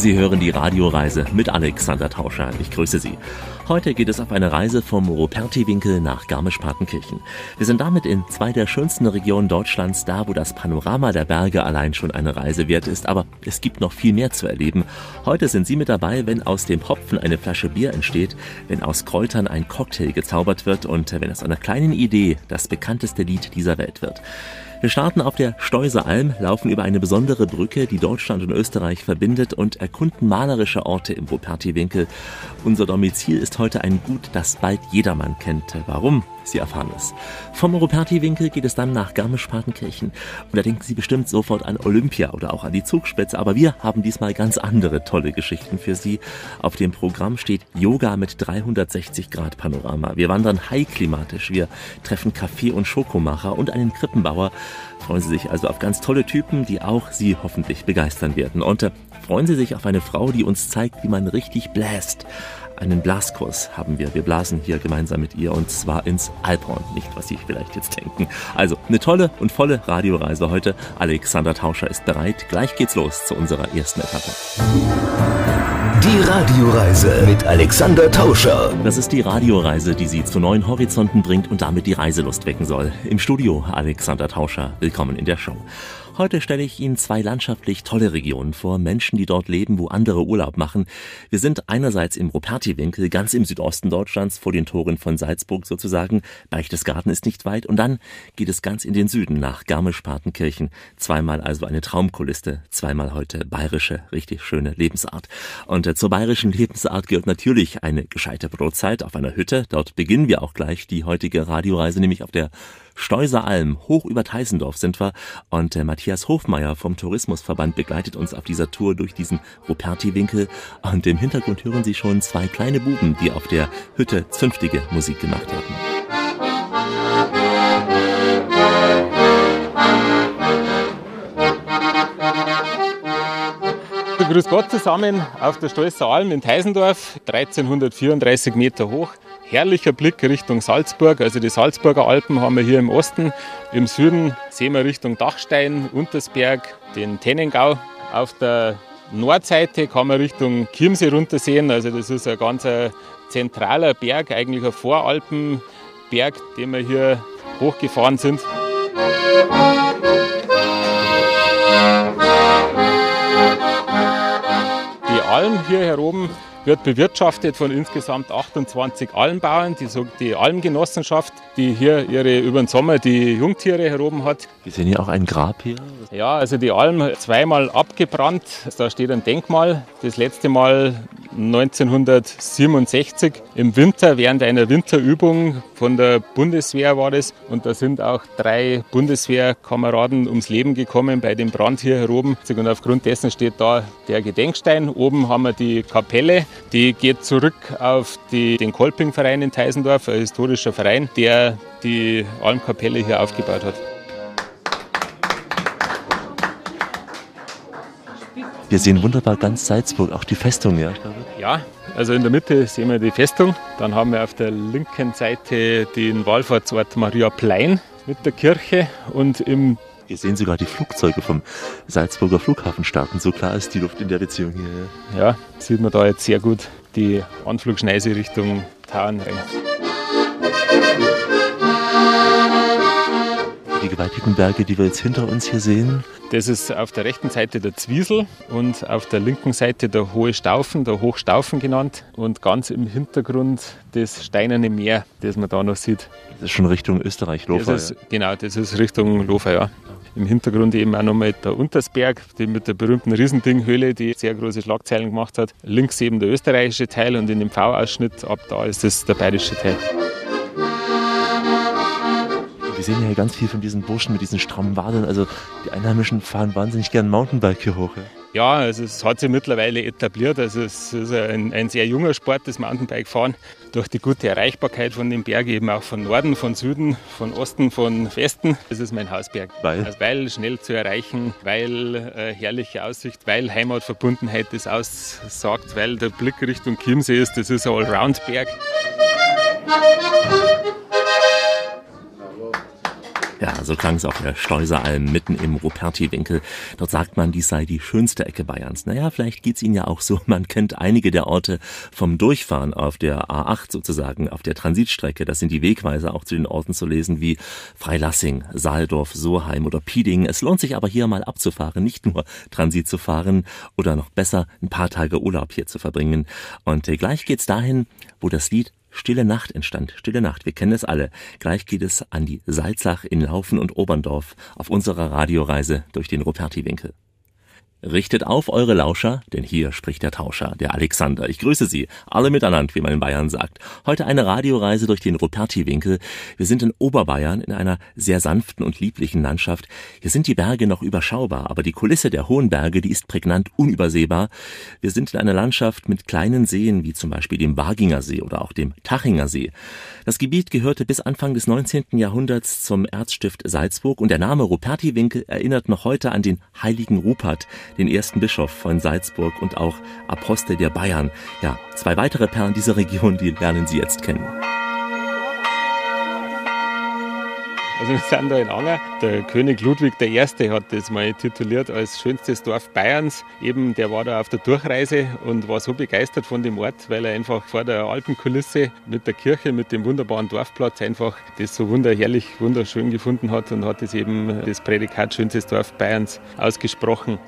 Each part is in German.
Sie hören die Radioreise mit Alexander Tauscher. Ich grüße Sie. Heute geht es auf eine Reise vom Ruperti-Winkel nach Garmisch-Partenkirchen. Wir sind damit in zwei der schönsten Regionen Deutschlands, da wo das Panorama der Berge allein schon eine Reise wert ist. Aber es gibt noch viel mehr zu erleben. Heute sind Sie mit dabei, wenn aus dem Hopfen eine Flasche Bier entsteht, wenn aus Kräutern ein Cocktail gezaubert wird und wenn aus einer kleinen Idee das bekannteste Lied dieser Welt wird. Wir starten auf der Steuser Alm, laufen über eine besondere Brücke, die Deutschland und Österreich verbindet und erkunden malerische Orte im Ruperti-Winkel. Unser Domizil ist heute ein Gut, das bald jedermann kennt. Warum? Sie erfahren es. Vom Ruperti-Winkel geht es dann nach Garmisch-Partenkirchen. Und da denken Sie bestimmt sofort an Olympia oder auch an die Zugspitze. Aber wir haben diesmal ganz andere tolle Geschichten für Sie. Auf dem Programm steht Yoga mit 360 Grad Panorama. Wir wandern high-klimatisch. Wir treffen Kaffee- und Schokomacher und einen Krippenbauer. Freuen Sie sich also auf ganz tolle Typen, die auch Sie hoffentlich begeistern werden. Und äh, freuen Sie sich auf eine Frau, die uns zeigt, wie man richtig bläst. Einen Blaskurs haben wir. Wir blasen hier gemeinsam mit ihr und zwar ins Alphorn. Nicht, was Sie vielleicht jetzt denken. Also, eine tolle und volle Radioreise heute. Alexander Tauscher ist bereit. Gleich geht's los zu unserer ersten Etappe. Die Radioreise mit Alexander Tauscher. Das ist die Radioreise, die Sie zu neuen Horizonten bringt und damit die Reiselust wecken soll. Im Studio Alexander Tauscher. Willkommen in der Show. Heute stelle ich Ihnen zwei landschaftlich tolle Regionen vor, Menschen, die dort leben, wo andere Urlaub machen. Wir sind einerseits im Ruperti-Winkel, ganz im Südosten Deutschlands, vor den Toren von Salzburg sozusagen. Berchtesgaden ist nicht weit. Und dann geht es ganz in den Süden nach Garmisch-Partenkirchen. Zweimal also eine Traumkulisse, zweimal heute bayerische, richtig schöne Lebensart. Und äh, zur bayerischen Lebensart gehört natürlich eine gescheite Brotzeit auf einer Hütte. Dort beginnen wir auch gleich die heutige Radioreise, nämlich auf der Steuser Alm, hoch über Teisendorf sind wir. Und äh, Matthias Hofmeier vom Tourismusverband begleitet uns auf dieser Tour durch diesen Ruperti-Winkel. Und im Hintergrund hören Sie schon zwei kleine Buben, die auf der Hütte zünftige Musik gemacht haben. Grüß Gott zusammen auf der Stolzer Alm in Teisendorf, 1334 Meter hoch herrlicher Blick Richtung Salzburg. Also die Salzburger Alpen haben wir hier im Osten. Im Süden sehen wir Richtung Dachstein, Untersberg, den Tennengau. Auf der Nordseite kann man Richtung Chiemsee runtersehen. Also das ist ein ganz zentraler Berg, eigentlich ein Voralpenberg, den wir hier hochgefahren sind. Die Alm hier heroben wird bewirtschaftet von insgesamt 28 Almbauern, die, die Almgenossenschaft, die hier ihre über den Sommer die Jungtiere heroben hat. Wir sehen hier auch ein Grab hier. Ja, also die Alm zweimal abgebrannt. Da steht ein Denkmal. Das letzte Mal 1967 im Winter während einer Winterübung von der Bundeswehr war das. Und da sind auch drei Bundeswehrkameraden ums Leben gekommen bei dem Brand hier heroben. Und aufgrund dessen steht da der Gedenkstein. Oben haben wir die Kapelle. Die geht zurück auf die, den Kolpingverein in Teisendorf, ein historischer Verein, der die Almkapelle hier aufgebaut hat. Wir sehen wunderbar ganz Salzburg, auch die Festung, ja. Ja, also in der Mitte sehen wir die Festung. Dann haben wir auf der linken Seite den Wallfahrtsort Maria Plein mit der Kirche und im wir sehen sogar die Flugzeuge vom Salzburger Flughafen starten. So klar ist die Luft in der Beziehung hier. Ja, sieht man da jetzt sehr gut die Anflugschneise Richtung Tauernring. Die gewaltigen Berge, die wir jetzt hinter uns hier sehen. Das ist auf der rechten Seite der Zwiesel und auf der linken Seite der Hohe Staufen, der Hochstaufen genannt. Und ganz im Hintergrund das Steinerne Meer, das man da noch sieht. Das ist schon Richtung Österreich-Lofer. Ja. Genau, das ist Richtung Lofer, ja. Im Hintergrund eben auch nochmal der Untersberg, die mit der berühmten Riesendinghöhle, die sehr große Schlagzeilen gemacht hat. Links eben der österreichische Teil und in dem V-Ausschnitt ab da ist das der bayerische Teil. Wir sehen ja ganz viel von diesen Burschen mit diesen strammen Wadeln. Also die Einheimischen fahren wahnsinnig gern Mountainbike hier hoch. Ja, also es hat sich mittlerweile etabliert. Also es ist ein, ein sehr junger Sport, das Mountainbike-Fahren. Durch die gute Erreichbarkeit von dem Berg eben auch von Norden, von Süden, von Osten, von Westen. Das ist mein Hausberg. Weil? Also weil schnell zu erreichen, weil äh, herrliche Aussicht, weil Heimatverbundenheit das aussagt, weil der Blick Richtung Chiemsee ist. Das ist ein Allround-Berg. Ja, so klang es auf der Steuseralm mitten im Ruperti-Winkel. Dort sagt man, dies sei die schönste Ecke Bayerns. Naja, vielleicht geht's Ihnen ja auch so. Man kennt einige der Orte vom Durchfahren auf der A8 sozusagen, auf der Transitstrecke. Das sind die Wegweiser auch zu den Orten zu lesen wie Freilassing, Saaldorf, Soheim oder Pieding. Es lohnt sich aber hier mal abzufahren, nicht nur Transit zu fahren oder noch besser ein paar Tage Urlaub hier zu verbringen. Und äh, gleich geht's dahin, wo das Lied Stille Nacht entstand. Stille Nacht, wir kennen es alle. Gleich geht es an die Salzach in Laufen und Oberndorf auf unserer Radioreise durch den Ruperti-Winkel. Richtet auf eure Lauscher, denn hier spricht der Tauscher, der Alexander. Ich grüße Sie, alle miteinander, wie man in Bayern sagt. Heute eine Radioreise durch den Ruperti-Winkel. Wir sind in Oberbayern in einer sehr sanften und lieblichen Landschaft. Hier sind die Berge noch überschaubar, aber die Kulisse der hohen Berge, die ist prägnant unübersehbar. Wir sind in einer Landschaft mit kleinen Seen, wie zum Beispiel dem Waginger See oder auch dem Tachinger See. Das Gebiet gehörte bis Anfang des 19. Jahrhunderts zum Erzstift Salzburg und der Name Ruperti-Winkel erinnert noch heute an den heiligen Rupert, den ersten Bischof von Salzburg und auch Apostel der Bayern. Ja, zwei weitere Perlen dieser Region, die lernen Sie jetzt kennen. Also wir sind da in Anger. Der König Ludwig I. hat das mal tituliert als schönstes Dorf Bayerns. Eben, der war da auf der Durchreise und war so begeistert von dem Ort, weil er einfach vor der Alpenkulisse mit der Kirche, mit dem wunderbaren Dorfplatz einfach das so wunderherrlich, wunderschön gefunden hat und hat es eben das Prädikat schönstes Dorf Bayerns ausgesprochen.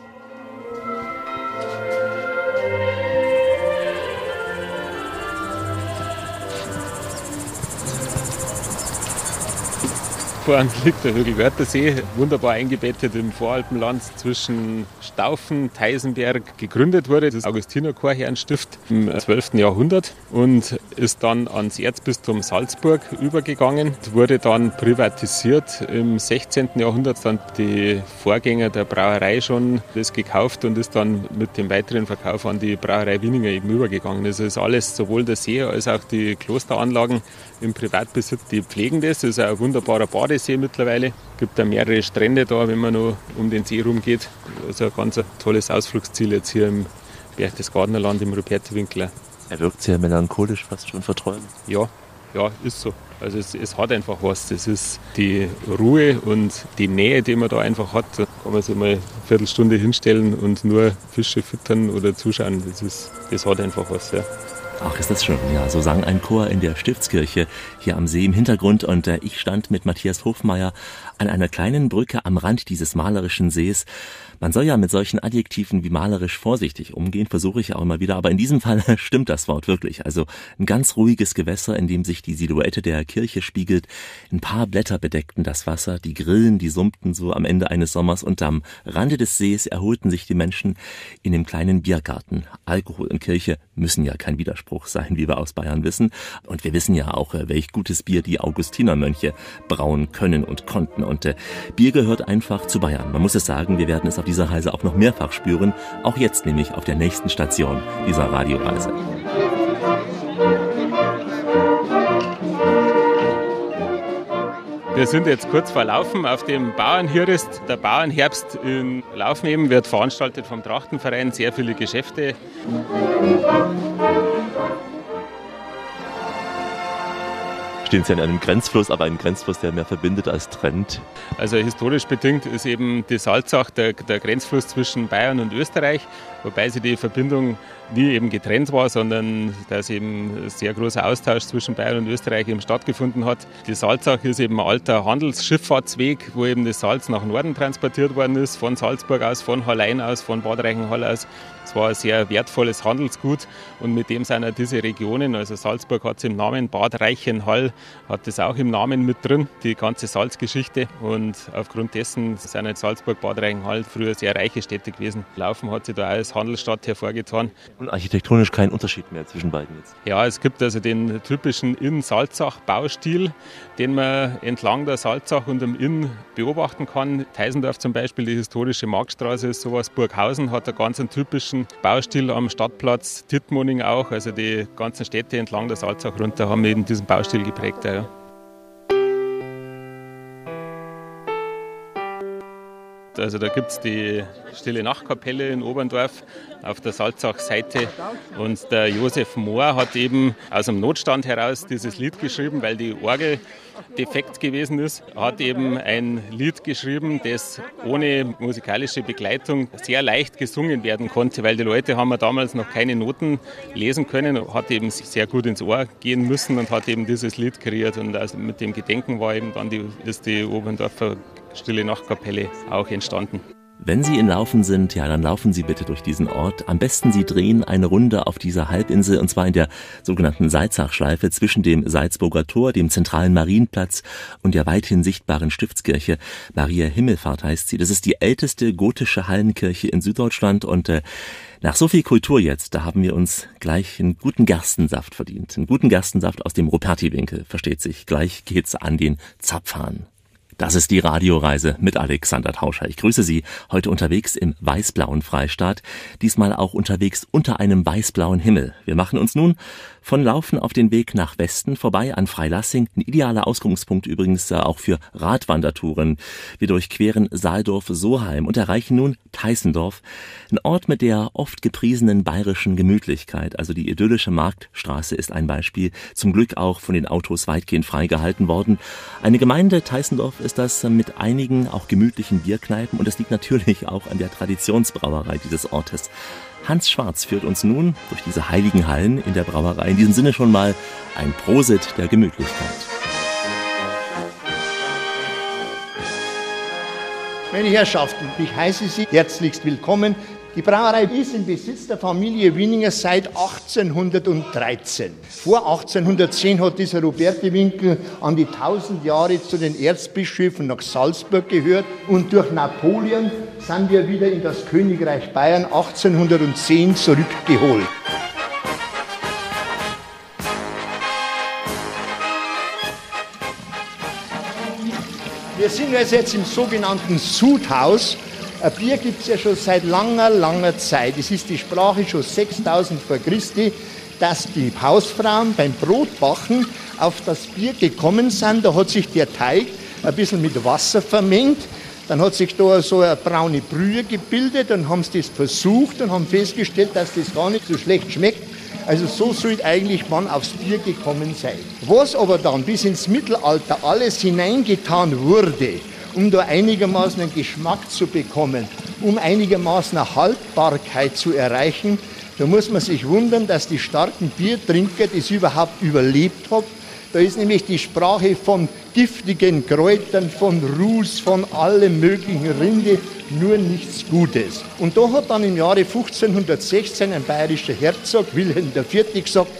Vor uns liegt der Hügel Wörthersee, wunderbar eingebettet im Voralpenland zwischen Staufen, Teisenberg. Gegründet wurde das Augustinerchorherrenstift im 12. Jahrhundert und ist dann ans Erzbistum Salzburg übergegangen, wurde dann privatisiert. Im 16. Jahrhundert dann die Vorgänger der Brauerei schon das gekauft und ist dann mit dem weiteren Verkauf an die Brauerei Wieninger eben übergegangen. Also ist alles, sowohl der See als auch die Klosteranlagen im Privatbesitz, die pflegen das. Das ist ein wunderbarer Badesee mittlerweile. Es gibt da mehrere Strände da, wenn man noch um den See rumgeht. Also ein ganz tolles Ausflugsziel jetzt hier im Berchtesgadenerland im Rupertiwinkel. Er wirkt sehr melancholisch, fast schon verträumt. Ja, ja, ist so. Also es, es, hat einfach was. Das ist die Ruhe und die Nähe, die man da einfach hat. Da kann man sich mal eine Viertelstunde hinstellen und nur Fische füttern oder zuschauen. Das, ist, das hat einfach was. Ja. Ach, ist das schön. Ja, so sang ein Chor in der Stiftskirche hier am See im Hintergrund und äh, ich stand mit Matthias Hofmeier an einer kleinen Brücke am Rand dieses malerischen Sees. Man soll ja mit solchen Adjektiven wie malerisch vorsichtig umgehen, versuche ich auch immer wieder, aber in diesem Fall stimmt das Wort wirklich. Also ein ganz ruhiges Gewässer, in dem sich die Silhouette der Kirche spiegelt. Ein paar Blätter bedeckten das Wasser, die Grillen, die summten so am Ende eines Sommers und am Rande des Sees erholten sich die Menschen in dem kleinen Biergarten. Alkohol und Kirche müssen ja kein Widerspruch sein, wie wir aus Bayern wissen. Und wir wissen ja auch, welch gutes Bier die Augustinermönche brauen können und konnten. Und äh, Bier gehört einfach zu Bayern. Man muss es sagen, wir werden es auf dieser Reise auch noch mehrfach spüren, auch jetzt nämlich auf der nächsten Station dieser Radioreise. Wir sind jetzt kurz vor Laufen auf dem Bauernhirist. Der Bauernherbst in Laufen eben wird veranstaltet vom Trachtenverein, sehr viele Geschäfte stehen Sie an einem Grenzfluss, aber ein Grenzfluss, der mehr verbindet als trennt. Also historisch bedingt ist eben die Salzach der, der Grenzfluss zwischen Bayern und Österreich, wobei sie die Verbindung nie eben getrennt war, sondern dass eben sehr großer Austausch zwischen Bayern und Österreich eben stattgefunden hat. Die Salzach ist eben ein alter Handelsschifffahrtsweg, wo eben das Salz nach Norden transportiert worden ist, von Salzburg aus, von Hallein aus, von Bad Reichenhall aus. Es war ein sehr wertvolles Handelsgut und mit dem sind auch diese Regionen, also Salzburg hat es im Namen, Bad Reichenhall hat es auch im Namen mit drin, die ganze Salzgeschichte und aufgrund dessen sind jetzt Salzburg, Bad Reichenhall früher sehr reiche Städte gewesen. Laufen hat sich da als Handelsstadt hervorgetan. Und architektonisch kein Unterschied mehr zwischen beiden jetzt? Ja, es gibt also den typischen Inn-Salzach-Baustil, den man entlang der Salzach und dem Inn beobachten kann. Teisendorf zum Beispiel, die historische Marktstraße ist sowas. Burghausen hat einen ganz typischen Baustil am Stadtplatz. Tittmoning auch. Also die ganzen Städte entlang der Salzach runter haben eben diesen Baustil geprägt. Ja. Also da gibt es die Stille Nachtkapelle in Oberndorf auf der Salzach-Seite. Und der Josef Mohr hat eben aus dem Notstand heraus dieses Lied geschrieben, weil die Orgel defekt gewesen ist. Hat eben ein Lied geschrieben, das ohne musikalische Begleitung sehr leicht gesungen werden konnte, weil die Leute haben ja damals noch keine Noten lesen können, hat eben sehr gut ins Ohr gehen müssen und hat eben dieses Lied kreiert. Und also mit dem Gedenken war eben dann die, ist die Oberndorfer Stille Nachtkapelle auch entstanden. Wenn Sie in Laufen sind, ja, dann laufen Sie bitte durch diesen Ort. Am besten Sie drehen eine Runde auf dieser Halbinsel und zwar in der sogenannten Salzachschleife zwischen dem Salzburger Tor, dem zentralen Marienplatz und der weithin sichtbaren Stiftskirche. Maria Himmelfahrt heißt sie. Das ist die älteste gotische Hallenkirche in Süddeutschland und äh, nach so viel Kultur jetzt, da haben wir uns gleich einen guten Gerstensaft verdient. Einen guten Gerstensaft aus dem Ruperti-Winkel, versteht sich. Gleich geht's an den Zapfhahn. Das ist die Radioreise mit Alexander Tauscher. Ich grüße Sie heute unterwegs im weißblauen Freistaat, diesmal auch unterwegs unter einem weißblauen Himmel. Wir machen uns nun von Laufen auf den Weg nach Westen vorbei an Freilassing, ein idealer Ausgangspunkt übrigens auch für Radwandertouren. Wir durchqueren Saaldorf-Soheim und erreichen nun Teissendorf, ein Ort mit der oft gepriesenen bayerischen Gemütlichkeit. Also die idyllische Marktstraße ist ein Beispiel, zum Glück auch von den Autos weitgehend freigehalten worden. Eine Gemeinde Teissendorf ist das mit einigen auch gemütlichen Bierkneipen und das liegt natürlich auch an der Traditionsbrauerei dieses Ortes. Hans Schwarz führt uns nun durch diese heiligen Hallen in der Brauerei. In diesem Sinne schon mal ein Prosit der Gemütlichkeit. Meine Herrschaften, ich heiße Sie herzlichst willkommen die Brauerei ist im Besitz der Familie Winninger seit 1813. Vor 1810 hat dieser Roberti Winkel an die 1000 Jahre zu den Erzbischöfen nach Salzburg gehört und durch Napoleon sind wir wieder in das Königreich Bayern 1810 zurückgeholt. Wir sind also jetzt im sogenannten Sudhaus ein Bier gibt es ja schon seit langer, langer Zeit. Es ist die Sprache schon 6000 vor Christi, dass die Hausfrauen beim Brotbachen auf das Bier gekommen sind. Da hat sich der Teig ein bisschen mit Wasser vermengt. Dann hat sich da so eine braune Brühe gebildet. Dann haben sie das versucht und haben festgestellt, dass das gar nicht so schlecht schmeckt. Also so sollte eigentlich man aufs Bier gekommen sein. Was aber dann bis ins Mittelalter alles hineingetan wurde, um da einigermaßen einen Geschmack zu bekommen, um einigermaßen eine Haltbarkeit zu erreichen, da muss man sich wundern, dass die starken Biertrinker das überhaupt überlebt haben. Da ist nämlich die Sprache von giftigen Kräutern, von Ruß, von allem möglichen Rinde, nur nichts Gutes. Und da hat dann im Jahre 1516 ein bayerischer Herzog, Wilhelm IV., gesagt,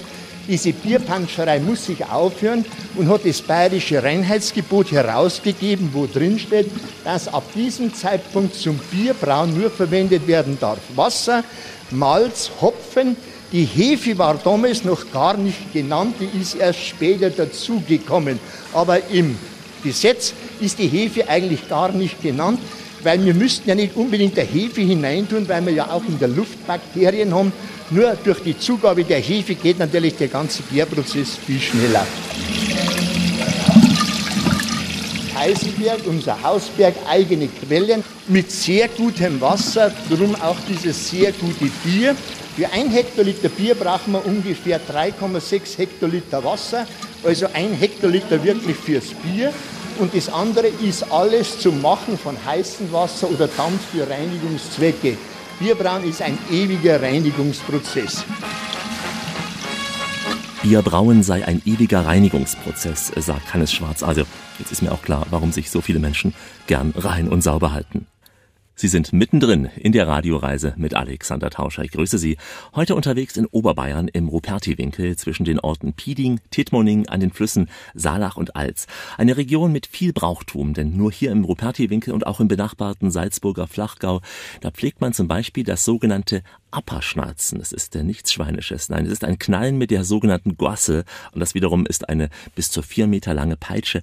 diese Bierpanscherei muss sich aufhören und hat das bayerische Reinheitsgebot herausgegeben, wo drin steht, dass ab diesem Zeitpunkt zum Bierbrauen nur verwendet werden darf Wasser, Malz, Hopfen. Die Hefe war damals noch gar nicht genannt, die ist erst später dazugekommen. Aber im Gesetz ist die Hefe eigentlich gar nicht genannt, weil wir müssten ja nicht unbedingt der Hefe hineintun, weil wir ja auch in der Luft Bakterien haben nur durch die Zugabe der Hefe geht natürlich der ganze Gärprozess viel schneller. Heisenberg, unser Hausberg, eigene Quellen mit sehr gutem Wasser, darum auch dieses sehr gute Bier. Für ein Hektoliter Bier brauchen wir ungefähr 3,6 Hektoliter Wasser, also ein Hektoliter wirklich fürs Bier. Und das andere ist alles zum Machen von heißem Wasser oder Dampf für Reinigungszwecke. Bierbrauen ist ein ewiger Reinigungsprozess. Bierbrauen sei ein ewiger Reinigungsprozess, sagt Hannes Schwarz. Also, jetzt ist mir auch klar, warum sich so viele Menschen gern rein und sauber halten. Sie sind mittendrin in der Radioreise mit Alexander Tauscher. Ich grüße Sie. Heute unterwegs in Oberbayern im Ruperti-Winkel zwischen den Orten Pieding, Tittmoning an den Flüssen Saalach und Alz. Eine Region mit viel Brauchtum, denn nur hier im Ruperti-Winkel und auch im benachbarten Salzburger Flachgau, da pflegt man zum Beispiel das sogenannte Apperschnalzen. Es ist äh, nichts Schweinisches. Nein, es ist ein Knallen mit der sogenannten Gosse. Und das wiederum ist eine bis zu vier Meter lange Peitsche.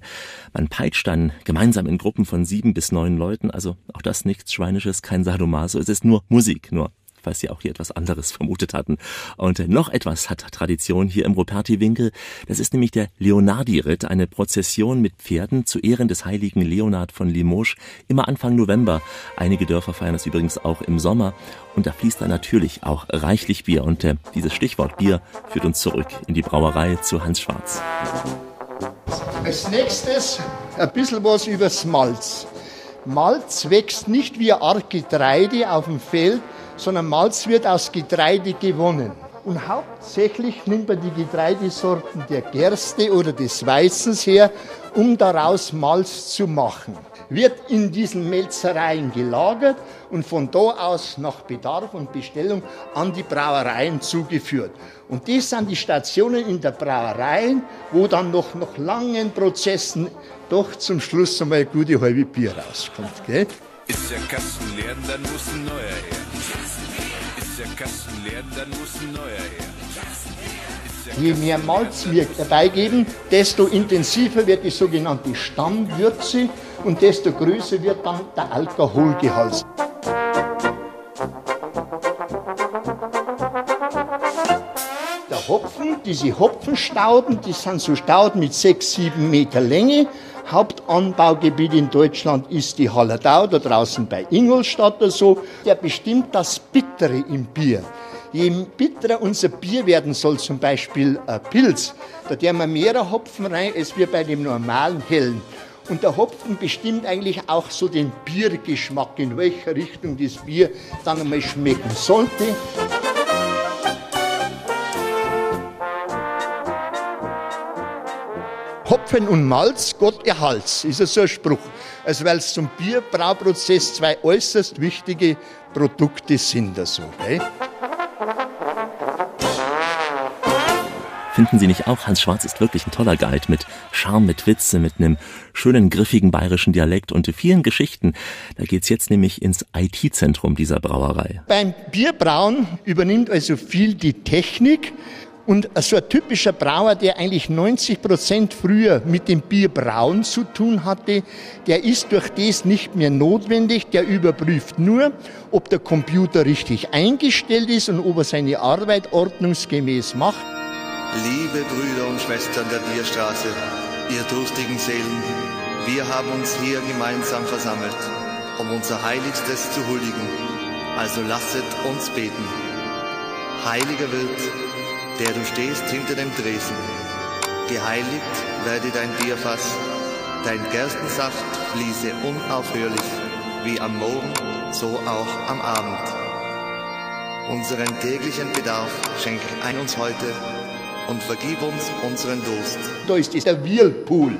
Man peitscht dann gemeinsam in Gruppen von sieben bis neun Leuten. Also auch das nichts Schweinisches, kein Sadomaso. Es ist nur Musik, nur falls Sie auch hier etwas anderes vermutet hatten. Und noch etwas hat Tradition hier im Ruperti-Winkel. Das ist nämlich der Leonardi-Ritt, eine Prozession mit Pferden zu Ehren des heiligen Leonard von Limoges, immer Anfang November. Einige Dörfer feiern das übrigens auch im Sommer. Und da fließt dann natürlich auch reichlich Bier. Und äh, dieses Stichwort Bier führt uns zurück in die Brauerei zu Hans Schwarz. Als nächstes ein bisschen was übers Malz. Malz wächst nicht wie Art Getreide auf dem Feld, sondern Malz wird aus Getreide gewonnen. Und hauptsächlich nimmt man die Getreidesorten der Gerste oder des Weißens her, um daraus Malz zu machen wird in diesen Melzereien gelagert und von da aus nach Bedarf und Bestellung an die Brauereien zugeführt. Und das sind die Stationen in der Brauerei, wo dann noch nach langen Prozessen doch zum Schluss einmal eine gute halbe Bier rauskommt. Gell? Ist der Kasten leer, dann muss ein neuer her. Der Kasten leer, dann muss ein neuer her. Je mehr Malz wir dabei geben, desto intensiver wird die sogenannte Stammwürze und desto größer wird dann der Alkoholgehalt. Der Hopfen, diese Hopfenstauden, die sind so Stauden mit 6, 7 Meter Länge. Hauptanbaugebiet in Deutschland ist die Hallertau, da draußen bei Ingolstadt oder so. Der bestimmt das Bittere im Bier. Je bitterer unser Bier werden soll, zum Beispiel ein Pilz, da der wir mehr Hopfen rein, als wir bei dem normalen Hellen. Und der Hopfen bestimmt eigentlich auch so den Biergeschmack, in welcher Richtung das Bier dann einmal schmecken sollte. Hopfen und Malz, Gott erhalts, ist ja so ein Spruch. Also weil es zum Bierbrauprozess zwei äußerst wichtige Produkte sind. Also, okay? Finden Sie nicht auch, Hans Schwarz ist wirklich ein toller Guide mit Charme, mit Witze, mit einem schönen, griffigen bayerischen Dialekt und vielen Geschichten. Da geht's jetzt nämlich ins IT-Zentrum dieser Brauerei. Beim Bierbrauen übernimmt also viel die Technik. Und so ein typischer Brauer, der eigentlich 90 Prozent früher mit dem Bierbrauen zu tun hatte, der ist durch das nicht mehr notwendig. Der überprüft nur, ob der Computer richtig eingestellt ist und ob er seine Arbeit ordnungsgemäß macht. Liebe Brüder und Schwestern der Bierstraße, ihr durstigen Seelen, wir haben uns hier gemeinsam versammelt, um unser Heiligstes zu huldigen. Also lasset uns beten. Heiliger Wirt, der du stehst hinter dem Dresen, geheiligt werde dein Bierfass, dein Gerstensaft fließe unaufhörlich, wie am Morgen, so auch am Abend. Unseren täglichen Bedarf schenk ein uns heute und vergib uns unseren Durst. Da ist dieser Whirlpool.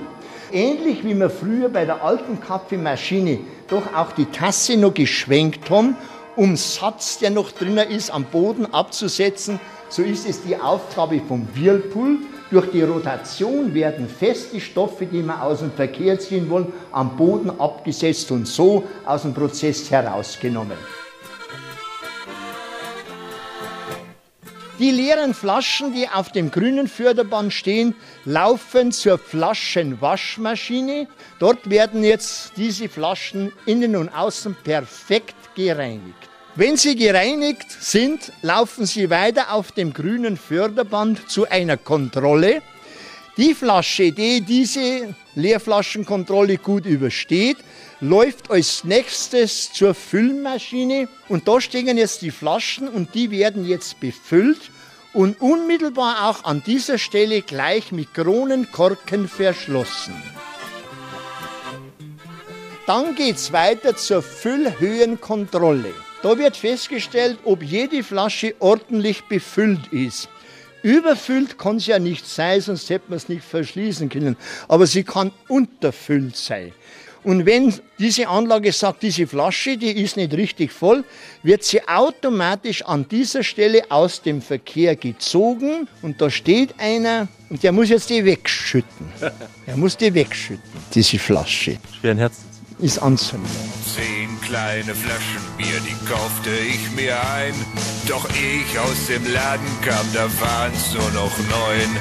Ähnlich wie wir früher bei der alten Kaffeemaschine doch auch die Tasse noch geschwenkt haben, um Satz, der noch drinnen ist, am Boden abzusetzen, so ist es die Aufgabe vom Whirlpool. Durch die Rotation werden feste Stoffe, die wir aus dem Verkehr ziehen wollen, am Boden abgesetzt und so aus dem Prozess herausgenommen. Die leeren Flaschen, die auf dem grünen Förderband stehen, laufen zur Flaschenwaschmaschine. Dort werden jetzt diese Flaschen innen und außen perfekt gereinigt. Wenn sie gereinigt sind, laufen sie weiter auf dem grünen Förderband zu einer Kontrolle. Die Flasche, die diese Leerflaschenkontrolle gut übersteht, läuft als nächstes zur Füllmaschine und da stehen jetzt die Flaschen und die werden jetzt befüllt und unmittelbar auch an dieser Stelle gleich mit Kronenkorken verschlossen. Dann geht es weiter zur Füllhöhenkontrolle. Da wird festgestellt, ob jede Flasche ordentlich befüllt ist. Überfüllt kann sie ja nicht sein, sonst hätte man es nicht verschließen können. Aber sie kann unterfüllt sein. Und wenn diese Anlage sagt, diese Flasche, die ist nicht richtig voll, wird sie automatisch an dieser Stelle aus dem Verkehr gezogen und da steht einer und der muss jetzt die wegschütten. Er muss die wegschütten, diese Flasche. Schweren Herz. Ist anzünden. Kleine Flaschen Bier, die kaufte ich mir ein. Doch ehe ich aus dem Laden kam, da waren's nur noch neun.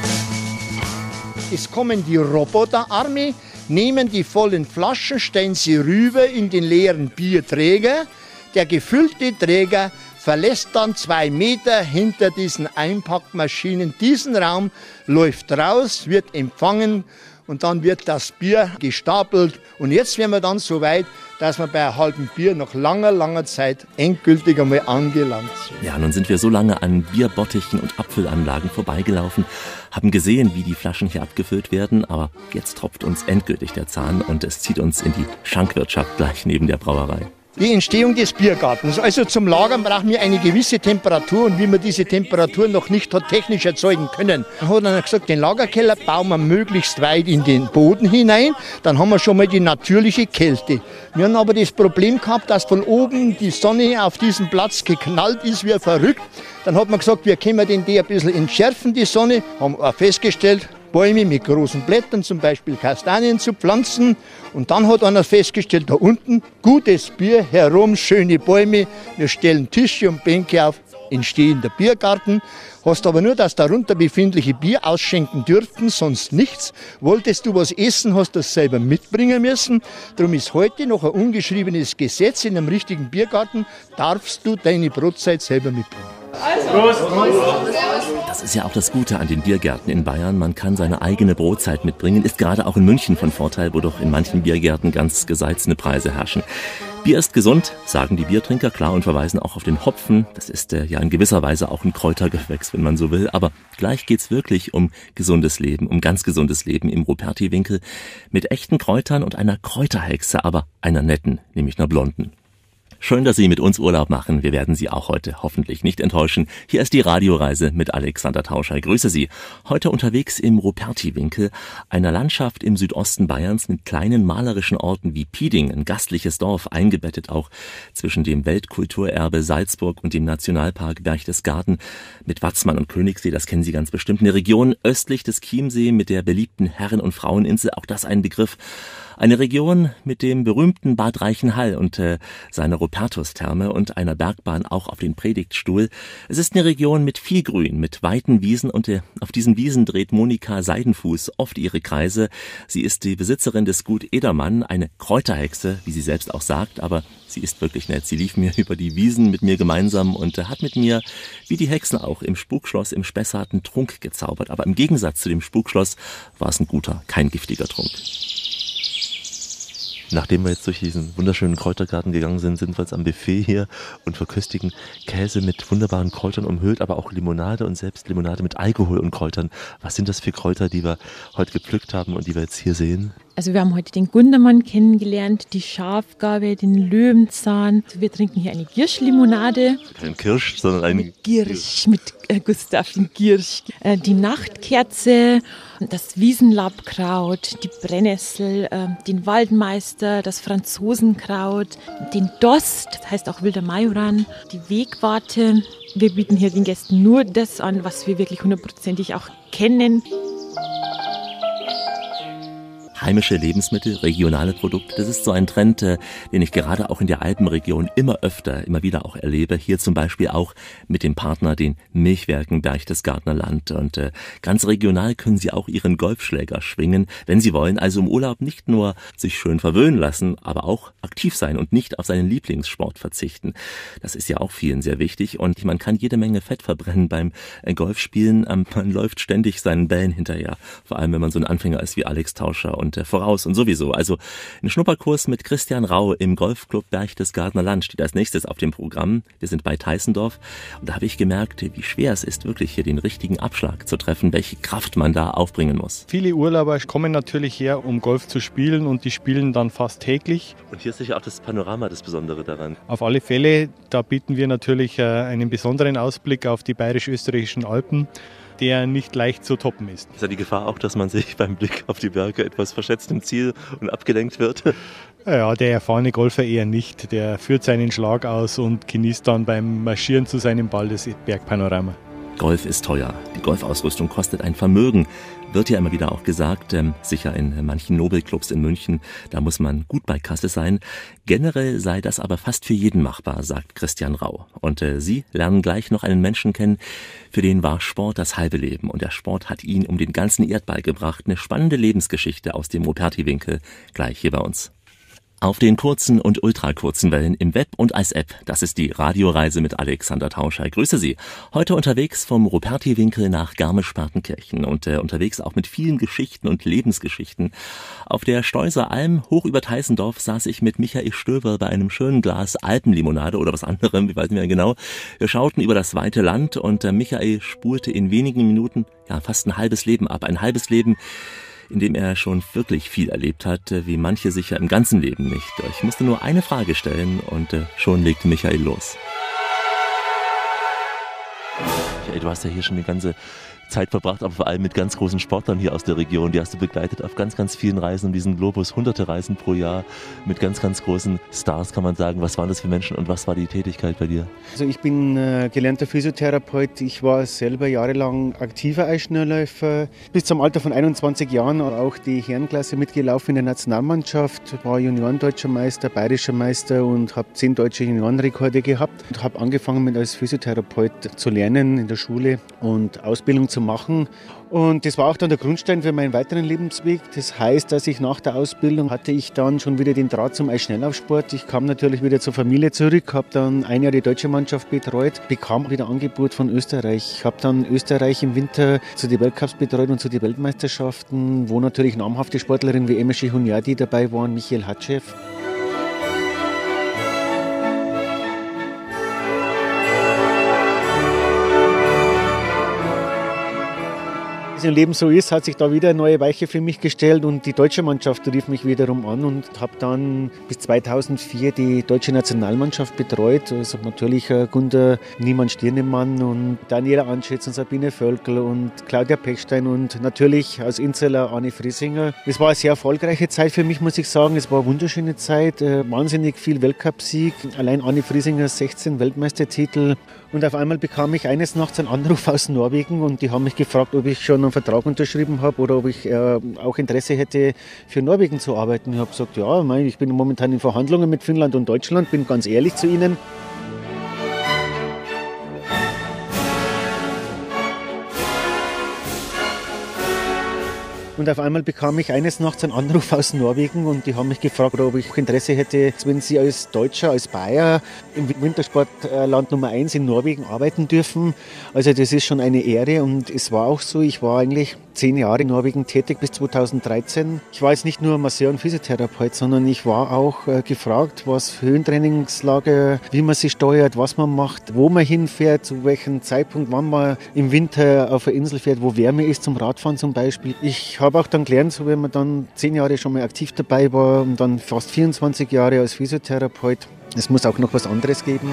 Es kommen die Roboterarmee, nehmen die vollen Flaschen, stellen sie rüber in den leeren Bierträger. Der gefüllte Träger verlässt dann zwei Meter hinter diesen Einpackmaschinen diesen Raum, läuft raus, wird empfangen und dann wird das Bier gestapelt. Und jetzt wären wir dann so weit, dass wir bei einem halben Bier nach langer, langer Zeit endgültig einmal angelangt sind. Ja, nun sind wir so lange an Bierbottichen und Apfelanlagen vorbeigelaufen, haben gesehen, wie die Flaschen hier abgefüllt werden, aber jetzt tropft uns endgültig der Zahn und es zieht uns in die Schankwirtschaft gleich neben der Brauerei. Die Entstehung des Biergartens. Also zum Lagern brauchen wir eine gewisse Temperatur und wie wir diese Temperatur noch nicht hat technisch erzeugen können, hat er gesagt, den Lagerkeller bauen wir möglichst weit in den Boden hinein, dann haben wir schon mal die natürliche Kälte. Wir haben aber das Problem gehabt, dass von oben die Sonne auf diesen Platz geknallt ist wie verrückt. Dann hat man gesagt, wir können den die ein bisschen entschärfen, die Sonne, haben festgestellt, Bäume mit großen Blättern, zum Beispiel Kastanien zu pflanzen. Und dann hat einer festgestellt, da unten gutes Bier herum, schöne Bäume. Wir stellen Tische und Bänke auf, entstehender Biergarten. Hast aber nur das darunter befindliche Bier ausschenken dürften, sonst nichts. Wolltest du was essen, hast das selber mitbringen müssen. Darum ist heute noch ein ungeschriebenes Gesetz in einem richtigen Biergarten, darfst du deine Brotzeit selber mitbringen. Das ist ja auch das Gute an den Biergärten in Bayern. Man kann seine eigene Brotzeit mitbringen. Ist gerade auch in München von Vorteil, wo doch in manchen Biergärten ganz gesalzene Preise herrschen. Bier ist gesund, sagen die Biertrinker klar und verweisen auch auf den Hopfen. Das ist äh, ja in gewisser Weise auch ein Kräutergewächs, wenn man so will. Aber gleich geht's wirklich um gesundes Leben, um ganz gesundes Leben im Ruperti-Winkel. Mit echten Kräutern und einer Kräuterhexe, aber einer netten, nämlich einer blonden. Schön, dass Sie mit uns Urlaub machen. Wir werden Sie auch heute hoffentlich nicht enttäuschen. Hier ist die Radioreise mit Alexander Tauscher. Ich grüße Sie. Heute unterwegs im Ruperti-Winkel, einer Landschaft im Südosten Bayerns mit kleinen malerischen Orten wie Pieding, ein gastliches Dorf, eingebettet auch zwischen dem Weltkulturerbe Salzburg und dem Nationalpark Berchtesgaden mit Watzmann und Königssee, das kennen Sie ganz bestimmt. Eine Region östlich des Chiemsee mit der beliebten Herren- und Fraueninsel, auch das ein Begriff. Eine Region mit dem berühmten Bad Reichenhall und äh, seiner Rupertus-Therme und einer Bergbahn auch auf den Predigtstuhl. Es ist eine Region mit viel Grün, mit weiten Wiesen und äh, auf diesen Wiesen dreht Monika Seidenfuß oft ihre Kreise. Sie ist die Besitzerin des Gut Edermann, eine Kräuterhexe, wie sie selbst auch sagt, aber sie ist wirklich nett. Sie lief mir über die Wiesen mit mir gemeinsam und äh, hat mit mir, wie die Hexen auch, im Spukschloss im Spessarten Trunk gezaubert. Aber im Gegensatz zu dem Spukschloss war es ein guter, kein giftiger Trunk. Nachdem wir jetzt durch diesen wunderschönen Kräutergarten gegangen sind, sind wir jetzt am Buffet hier und verköstigen Käse mit wunderbaren Kräutern umhüllt, aber auch Limonade und selbst Limonade mit Alkohol und Kräutern. Was sind das für Kräuter, die wir heute gepflückt haben und die wir jetzt hier sehen? Also wir haben heute den Gundermann kennengelernt, die Schafgabe, den Löwenzahn. Also wir trinken hier eine Girschlimonade. Kein Kirsch, sondern ein Girsch mit äh, Gustav den Girsch. Äh, die Nachtkerze, das Wiesenlaubkraut, die Brennnessel, äh, den Waldmeister, das Franzosenkraut, den Dost, das heißt auch wilder Majoran, die Wegwarte. Wir bieten hier den Gästen nur das an, was wir wirklich hundertprozentig auch kennen heimische Lebensmittel, regionale Produkte. Das ist so ein Trend, äh, den ich gerade auch in der Alpenregion immer öfter, immer wieder auch erlebe. Hier zum Beispiel auch mit dem Partner, den Milchwerken Berchtesgadener Land. Und äh, ganz regional können Sie auch Ihren Golfschläger schwingen, wenn Sie wollen. Also im Urlaub nicht nur sich schön verwöhnen lassen, aber auch aktiv sein und nicht auf seinen Lieblingssport verzichten. Das ist ja auch vielen sehr wichtig. Und man kann jede Menge Fett verbrennen beim äh, Golfspielen. Ähm, man läuft ständig seinen Bällen hinterher. Vor allem, wenn man so ein Anfänger ist wie Alex Tauscher und äh, voraus und sowieso. Also ein Schnupperkurs mit Christian Rau im Golfclub Berchtesgadener Land steht als nächstes auf dem Programm. Wir sind bei Teissendorf und da habe ich gemerkt, wie schwer es ist, wirklich hier den richtigen Abschlag zu treffen, welche Kraft man da aufbringen muss. Viele Urlauber kommen natürlich her, um Golf zu spielen und die spielen dann fast täglich. Und hier ist sicher auch das Panorama das Besondere daran. Auf alle Fälle, da bieten wir natürlich äh, einen besonderen Ausblick auf die bayerisch-österreichischen Alpen der nicht leicht zu toppen ist. Ist ja die Gefahr auch, dass man sich beim Blick auf die Berge etwas verschätzt im Ziel und abgelenkt wird? Ja, der erfahrene Golfer eher nicht. Der führt seinen Schlag aus und genießt dann beim Marschieren zu seinem Ball das Bergpanorama. Golf ist teuer. Die Golfausrüstung kostet ein Vermögen. Wird ja immer wieder auch gesagt, ähm, sicher in manchen Nobelclubs in München, da muss man gut bei Kasse sein. Generell sei das aber fast für jeden machbar, sagt Christian Rau. Und äh, Sie lernen gleich noch einen Menschen kennen, für den war Sport das halbe Leben. Und der Sport hat ihn um den ganzen Erdball gebracht. Eine spannende Lebensgeschichte aus dem Ruperti-Winkel, gleich hier bei uns. Auf den kurzen und ultrakurzen Wellen im Web und als App. Das ist die Radioreise mit Alexander Tauscher. Grüße Sie. Heute unterwegs vom Ruperti-Winkel nach Garmisch-Partenkirchen und äh, unterwegs auch mit vielen Geschichten und Lebensgeschichten. Auf der Steuser Alm hoch über Teisendorf saß ich mit Michael Stöber bei einem schönen Glas Alpenlimonade oder was anderem, wie weiß mir genau. Wir schauten über das weite Land und äh, Michael spulte in wenigen Minuten ja fast ein halbes Leben ab. Ein halbes Leben in dem er schon wirklich viel erlebt hat, wie manche sicher im ganzen Leben nicht. Ich musste nur eine Frage stellen und äh, schon legte Michael los. Michael, du hast ja hier schon eine ganze Zeit verbracht, aber vor allem mit ganz großen Sportlern hier aus der Region. Die hast du begleitet auf ganz, ganz vielen Reisen um diesen Globus, hunderte Reisen pro Jahr mit ganz, ganz großen Stars, kann man sagen. Was waren das für Menschen und was war die Tätigkeit bei dir? Also ich bin äh, gelernter Physiotherapeut. Ich war selber jahrelang aktiver Eisschnellläufer. Bis zum Alter von 21 Jahren auch die Herrenklasse mitgelaufen in der Nationalmannschaft. War Juniorendeutscher Meister, bayerischer Meister und habe zehn deutsche Juniorenrekorde gehabt. Und habe angefangen mit als Physiotherapeut zu lernen in der Schule und Ausbildung zu machen. Und das war auch dann der Grundstein für meinen weiteren Lebensweg. Das heißt, dass ich nach der Ausbildung hatte ich dann schon wieder den Draht zum Eisschnelllaufsport. Ich kam natürlich wieder zur Familie zurück, habe dann ein Jahr die deutsche Mannschaft betreut, bekam wieder Angebot von Österreich. Ich habe dann Österreich im Winter zu den Weltcups betreut und zu den Weltmeisterschaften, wo natürlich namhafte Sportlerinnen wie Emeschi Hunyadi dabei waren, Michael Hatschew. Es im Leben so ist, hat sich da wieder eine neue Weiche für mich gestellt und die deutsche Mannschaft rief mich wiederum an und habe dann bis 2004 die deutsche Nationalmannschaft betreut. Also natürlich äh, Gunter Niemann-Stirnemann und Daniela Anschütz und Sabine Völkel und Claudia Pechstein und natürlich als Inseller Anne Friesinger. Es war eine sehr erfolgreiche Zeit für mich, muss ich sagen. Es war eine wunderschöne Zeit, äh, wahnsinnig viel Weltcupsieg. Allein Anne Friesinger 16 Weltmeistertitel und auf einmal bekam ich eines Nachts einen Anruf aus Norwegen und die haben mich gefragt, ob ich schon einen Vertrag unterschrieben habe oder ob ich äh, auch Interesse hätte, für Norwegen zu arbeiten. Ich habe gesagt, ja, ich bin momentan in Verhandlungen mit Finnland und Deutschland, bin ganz ehrlich zu Ihnen. Und auf einmal bekam ich eines Nachts einen Anruf aus Norwegen und die haben mich gefragt, ob ich Interesse hätte, wenn sie als Deutscher, als Bayer im Wintersportland Nummer 1 in Norwegen arbeiten dürfen. Also das ist schon eine Ehre und es war auch so, ich war eigentlich zehn Jahre in Norwegen tätig bis 2013. Ich war jetzt nicht nur Masseur und Physiotherapeut, sondern ich war auch äh, gefragt, was Höhentrainingslager, wie man sie steuert, was man macht, wo man hinfährt, zu welchem Zeitpunkt, wann man im Winter auf der Insel fährt, wo Wärme ist zum Radfahren zum Beispiel. Ich habe auch dann gelernt, so wenn man dann zehn Jahre schon mal aktiv dabei war und dann fast 24 Jahre als Physiotherapeut, es muss auch noch was anderes geben.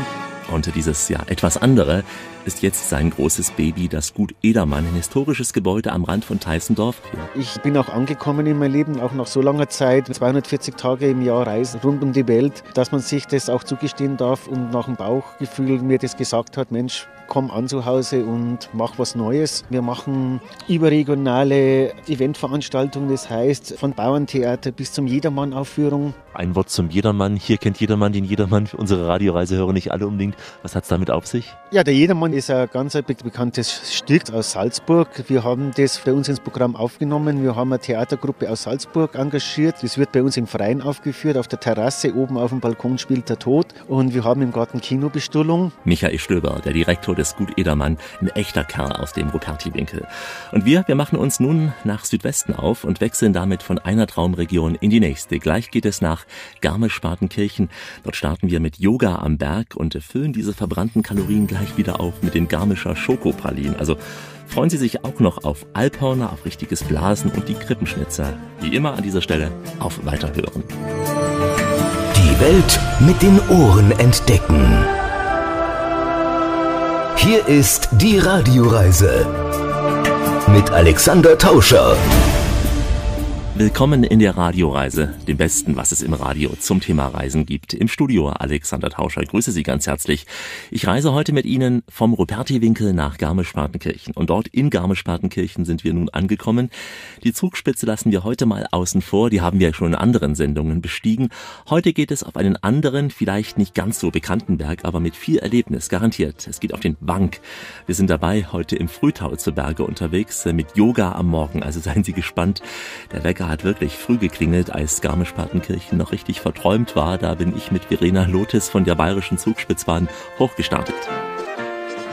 Und dieses ja etwas andere ist jetzt sein großes Baby, das Gut Edermann, ein historisches Gebäude am Rand von Teissendorf. Ich bin auch angekommen in meinem Leben, auch nach so langer Zeit, 240 Tage im Jahr Reisen rund um die Welt, dass man sich das auch zugestehen darf und nach dem Bauchgefühl mir das gesagt hat, Mensch, komm an zu Hause und mach was Neues. Wir machen überregionale Eventveranstaltungen, das heißt von Bauerntheater bis zum Jedermann-Aufführung. Ein Wort zum Jedermann. Hier kennt jedermann den Jedermann. Unsere Radioreise hören nicht alle unbedingt. Was hat es damit auf sich? Ja, der Jedermann ist ein ganz bekanntes Stück aus Salzburg. Wir haben das bei uns ins Programm aufgenommen. Wir haben eine Theatergruppe aus Salzburg engagiert. Das wird bei uns im Freien aufgeführt. Auf der Terrasse oben auf dem Balkon spielt der Tod. Und wir haben im Garten Kinobestuhlung. Michael Stöber, der Direktor des Gut Edermann, ein echter Kerl aus dem Ruperti-Winkel. Und wir, wir machen uns nun nach Südwesten auf und wechseln damit von einer Traumregion in die nächste. Gleich geht es nach Garmisch-Partenkirchen. Dort starten wir mit Yoga am Berg und füllen diese verbrannten Kalorien gleich wieder auf mit den Garmischer Schokopralinen. Also freuen Sie sich auch noch auf Alphörner, auf richtiges Blasen und die Krippenschnitzer. Wie immer an dieser Stelle auf Weiterhören. Die Welt mit den Ohren entdecken. Hier ist die Radioreise mit Alexander Tauscher. Willkommen in der Radioreise, dem Besten, was es im Radio zum Thema Reisen gibt. Im Studio Alexander Tauscher, grüße Sie ganz herzlich. Ich reise heute mit Ihnen vom Ruperti-Winkel nach Garmisch-Partenkirchen. Und dort in Garmisch-Partenkirchen sind wir nun angekommen. Die Zugspitze lassen wir heute mal außen vor, die haben wir schon in anderen Sendungen bestiegen. Heute geht es auf einen anderen, vielleicht nicht ganz so bekannten Berg, aber mit viel Erlebnis, garantiert. Es geht auf den Bank. Wir sind dabei heute im Frühtau zu Berge unterwegs, mit Yoga am Morgen, also seien Sie gespannt. Der Wecker Hat wirklich früh geklingelt, als Garmisch-Partenkirchen noch richtig verträumt war. Da bin ich mit Verena Lotis von der Bayerischen Zugspitzbahn hochgestartet.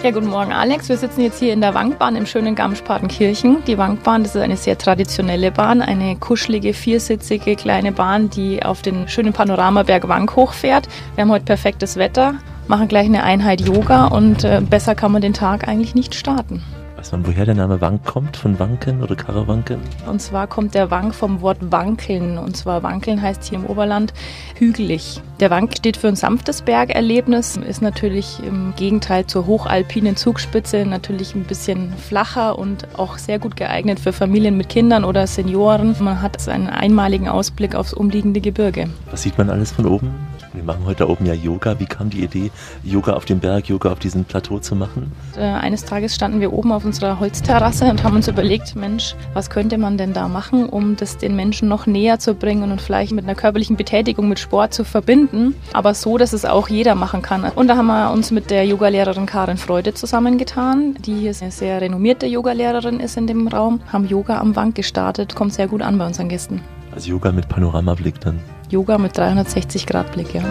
Ja, guten Morgen, Alex. Wir sitzen jetzt hier in der Wankbahn im schönen Garmisch-Partenkirchen. Die Wankbahn, das ist eine sehr traditionelle Bahn, eine kuschelige, viersitzige kleine Bahn, die auf den schönen Panoramaberg Wank hochfährt. Wir haben heute perfektes Wetter, machen gleich eine Einheit Yoga und äh, besser kann man den Tag eigentlich nicht starten. Weiß man, woher der Name Wank kommt? Von Wanken oder Karawanken? Und zwar kommt der Wank vom Wort Wankeln. Und zwar Wankeln heißt hier im Oberland hügelig. Der Wank steht für ein sanftes Bergerlebnis, ist natürlich im Gegenteil zur hochalpinen Zugspitze natürlich ein bisschen flacher und auch sehr gut geeignet für Familien mit Kindern oder Senioren. Man hat einen einmaligen Ausblick aufs umliegende Gebirge. Was sieht man alles von oben? Wir machen heute da oben ja Yoga. Wie kam die Idee, Yoga auf dem Berg, Yoga auf diesem Plateau zu machen? Äh, eines Tages standen wir oben auf unserer Holzterrasse und haben uns überlegt, Mensch, was könnte man denn da machen, um das den Menschen noch näher zu bringen und vielleicht mit einer körperlichen Betätigung, mit Sport zu verbinden, aber so, dass es auch jeder machen kann. Und da haben wir uns mit der Yogalehrerin Karin Freude zusammengetan, die hier eine sehr renommierte Yogalehrerin ist in dem Raum, haben Yoga am Wank gestartet, kommt sehr gut an bei unseren Gästen. Also Yoga mit Panoramablick dann. Yoga mit 360 Grad Blick, ja.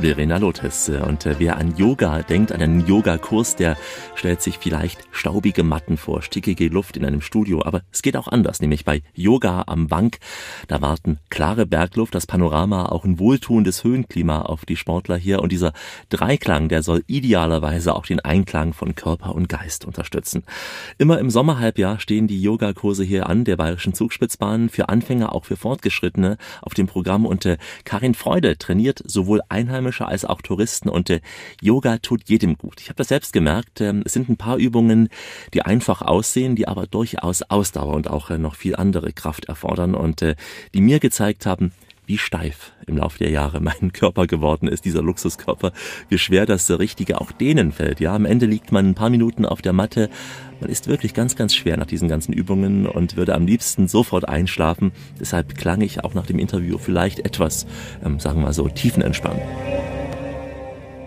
Verena Lotes. Und äh, wer an Yoga denkt, an einen Yogakurs, der stellt sich vielleicht staubige Matten vor, stickige Luft in einem Studio. Aber es geht auch anders, nämlich bei Yoga am Bank. Da warten klare Bergluft, das Panorama, auch ein wohltuendes Höhenklima auf die Sportler hier. Und dieser Dreiklang, der soll idealerweise auch den Einklang von Körper und Geist unterstützen. Immer im Sommerhalbjahr stehen die Yogakurse hier an, der Bayerischen Zugspitzbahn, für Anfänger, auch für Fortgeschrittene auf dem Programm. Und äh, Karin Freude trainiert sowohl Einheimische Einheimische als auch Touristen und äh, Yoga tut jedem gut. Ich habe das selbst gemerkt. Ähm, es sind ein paar Übungen, die einfach aussehen, die aber durchaus Ausdauer und auch äh, noch viel andere Kraft erfordern und äh, die mir gezeigt haben, wie steif im Laufe der Jahre mein Körper geworden ist, dieser Luxuskörper, wie schwer das Richtige auch denen fällt. Ja, am Ende liegt man ein paar Minuten auf der Matte, man ist wirklich ganz, ganz schwer nach diesen ganzen Übungen und würde am liebsten sofort einschlafen. Deshalb klang ich auch nach dem Interview vielleicht etwas, ähm, sagen wir mal so, tiefenentspannt.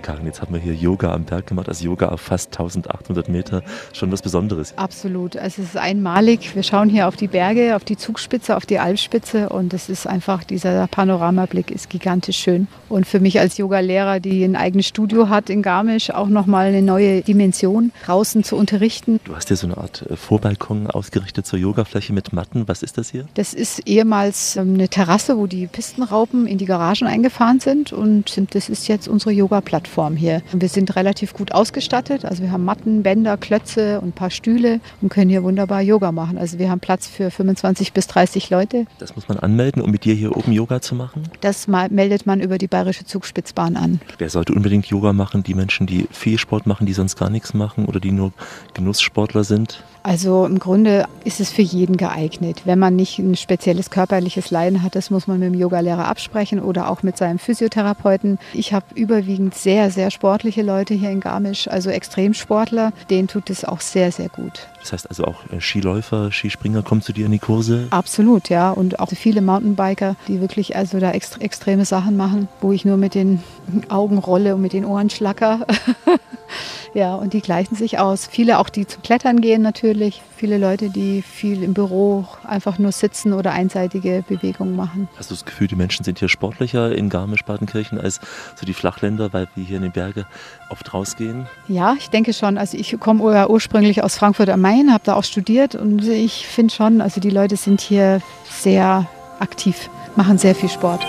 Karin, jetzt haben wir hier Yoga am Berg gemacht, also Yoga auf fast 1800 Meter, schon was Besonderes. Absolut, es ist einmalig. Wir schauen hier auf die Berge, auf die Zugspitze, auf die Alpspitze und es ist einfach, dieser Panoramablick ist gigantisch schön. Und für mich als Yoga-Lehrer, die ein eigenes Studio hat in Garmisch, auch nochmal eine neue Dimension, draußen zu unterrichten. Du hast hier so eine Art äh, Vorbalkon ausgerichtet zur Yogafläche mit Matten. Was ist das hier? Das ist ehemals ähm, eine Terrasse, wo die Pistenraupen in die Garagen eingefahren sind und das ist jetzt unsere Yoga-Plattform. Plattform hier. Wir sind relativ gut ausgestattet. Also wir haben Matten, Bänder, Klötze und ein paar Stühle und können hier wunderbar Yoga machen. Also wir haben Platz für 25 bis 30 Leute. Das muss man anmelden, um mit dir hier oben Yoga zu machen? Das meldet man über die Bayerische Zugspitzbahn an. Wer sollte unbedingt Yoga machen? Die Menschen, die viel Sport machen, die sonst gar nichts machen oder die nur Genusssportler sind? Also im Grunde ist es für jeden geeignet. Wenn man nicht ein spezielles körperliches Leiden hat, das muss man mit dem Yogalehrer absprechen oder auch mit seinem Physiotherapeuten. Ich habe überwiegend sehr, sehr sportliche Leute hier in Garmisch, also Extremsportler. Denen tut es auch sehr, sehr gut. Das heißt also auch äh, Skiläufer, Skispringer kommen zu dir in die Kurse? Absolut, ja. Und auch viele Mountainbiker, die wirklich also da extreme Sachen machen, wo ich nur mit den Augen rolle und mit den Ohren schlacker. Ja, und die gleichen sich aus. Viele auch, die zum Klettern gehen natürlich. Viele Leute, die viel im Büro einfach nur sitzen oder einseitige Bewegungen machen. Hast du das Gefühl, die Menschen sind hier sportlicher in Garmisch-Partenkirchen als so die Flachländer, weil wir hier in den Bergen oft rausgehen? Ja, ich denke schon. Also ich komme ja ursprünglich aus Frankfurt am Main, habe da auch studiert und ich finde schon, also die Leute sind hier sehr aktiv, machen sehr viel Sport.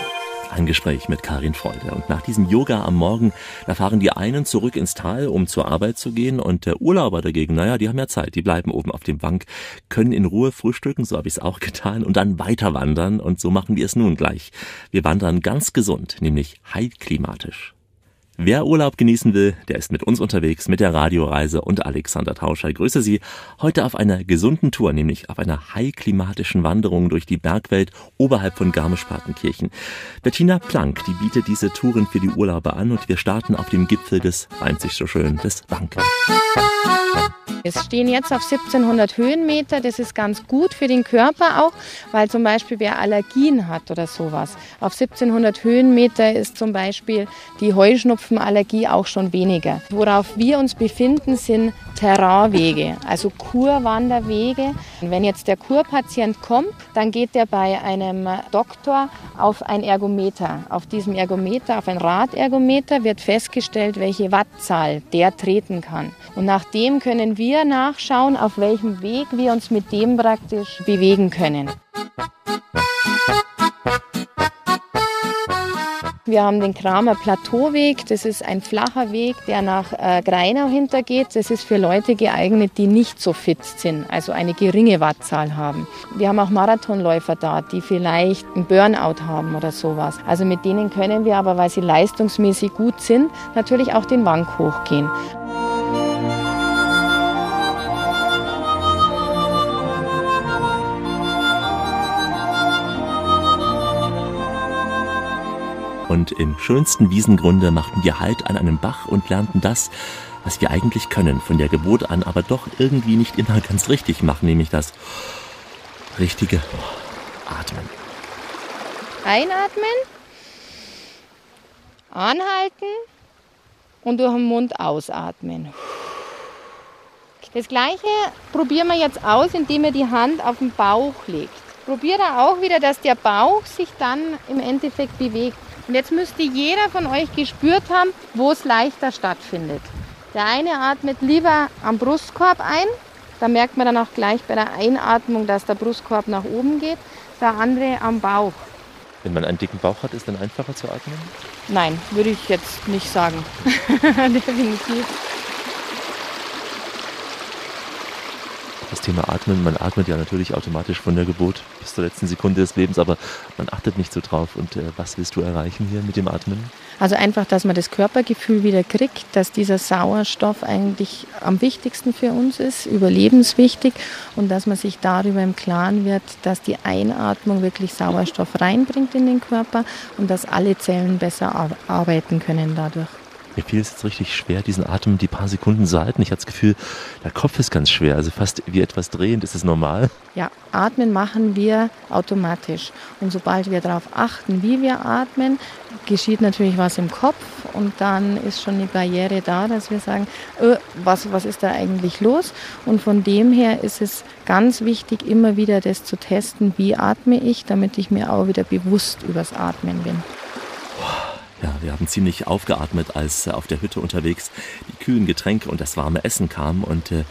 Ein Gespräch mit Karin Freude. Und nach diesem Yoga am Morgen, da fahren die einen zurück ins Tal, um zur Arbeit zu gehen. Und der Urlauber dagegen, naja, die haben ja Zeit. Die bleiben oben auf dem Bank, können in Ruhe frühstücken, so habe ich es auch getan, und dann weiter wandern. Und so machen wir es nun gleich. Wir wandern ganz gesund, nämlich heilklimatisch. Wer Urlaub genießen will, der ist mit uns unterwegs, mit der Radioreise und Alexander Tauscher. Grüße Sie heute auf einer gesunden Tour, nämlich auf einer high-klimatischen Wanderung durch die Bergwelt oberhalb von Garmisch-Partenkirchen. Bettina Planck, die bietet diese Touren für die Urlauber an und wir starten auf dem Gipfel des, sich so schön, des Wanke. Wir stehen jetzt auf 1700 Höhenmeter. Das ist ganz gut für den Körper auch, weil zum Beispiel wer Allergien hat oder sowas. Auf 1700 Höhenmeter ist zum Beispiel die Heuschnupfenallergie auch schon weniger. Worauf wir uns befinden, sind Terrainwege, also Kurwanderwege. Wenn jetzt der Kurpatient kommt, dann geht er bei einem Doktor auf ein Ergometer. Auf diesem Ergometer, auf ein Radergometer, wird festgestellt, welche Wattzahl der treten kann. Und nach dem können wir nachschauen, auf welchem Weg wir uns mit dem praktisch bewegen können. Wir haben den Kramer Plateauweg. Das ist ein flacher Weg, der nach äh, Greinau hintergeht. Das ist für Leute geeignet, die nicht so fit sind, also eine geringe Wattzahl haben. Wir haben auch Marathonläufer da, die vielleicht einen Burnout haben oder sowas. Also mit denen können wir aber, weil sie leistungsmäßig gut sind, natürlich auch den Wank hochgehen. Und im schönsten Wiesengrunde machten wir Halt an einem Bach und lernten das, was wir eigentlich können, von der Geburt an, aber doch irgendwie nicht immer ganz richtig machen, nämlich das richtige Atmen. Einatmen, anhalten und durch den Mund ausatmen. Das gleiche probieren wir jetzt aus, indem ihr die Hand auf den Bauch legt. Probiert auch wieder, dass der Bauch sich dann im Endeffekt bewegt. Und jetzt müsste jeder von euch gespürt haben, wo es leichter stattfindet. Der eine atmet lieber am Brustkorb ein. Da merkt man dann auch gleich bei der Einatmung, dass der Brustkorb nach oben geht. Der andere am Bauch. Wenn man einen dicken Bauch hat, ist dann einfacher zu atmen? Nein, würde ich jetzt nicht sagen. Definitiv. Das Thema Atmen. Man atmet ja natürlich automatisch von der Geburt bis zur letzten Sekunde des Lebens, aber man achtet nicht so drauf. Und äh, was willst du erreichen hier mit dem Atmen? Also einfach, dass man das Körpergefühl wieder kriegt, dass dieser Sauerstoff eigentlich am wichtigsten für uns ist, überlebenswichtig und dass man sich darüber im Klaren wird, dass die Einatmung wirklich Sauerstoff reinbringt in den Körper und dass alle Zellen besser arbeiten können dadurch. Mir fiel es jetzt richtig schwer, diesen Atem die paar Sekunden zu halten. Ich hatte das Gefühl, der Kopf ist ganz schwer, also fast wie etwas drehend. Ist es normal? Ja, atmen machen wir automatisch. Und sobald wir darauf achten, wie wir atmen, geschieht natürlich was im Kopf und dann ist schon die Barriere da, dass wir sagen, äh, was, was ist da eigentlich los? Und von dem her ist es ganz wichtig, immer wieder das zu testen, wie atme ich, damit ich mir auch wieder bewusst übers Atmen bin. Ja, wir haben ziemlich aufgeatmet, als äh, auf der Hütte unterwegs die kühlen Getränke und das warme Essen kamen und äh,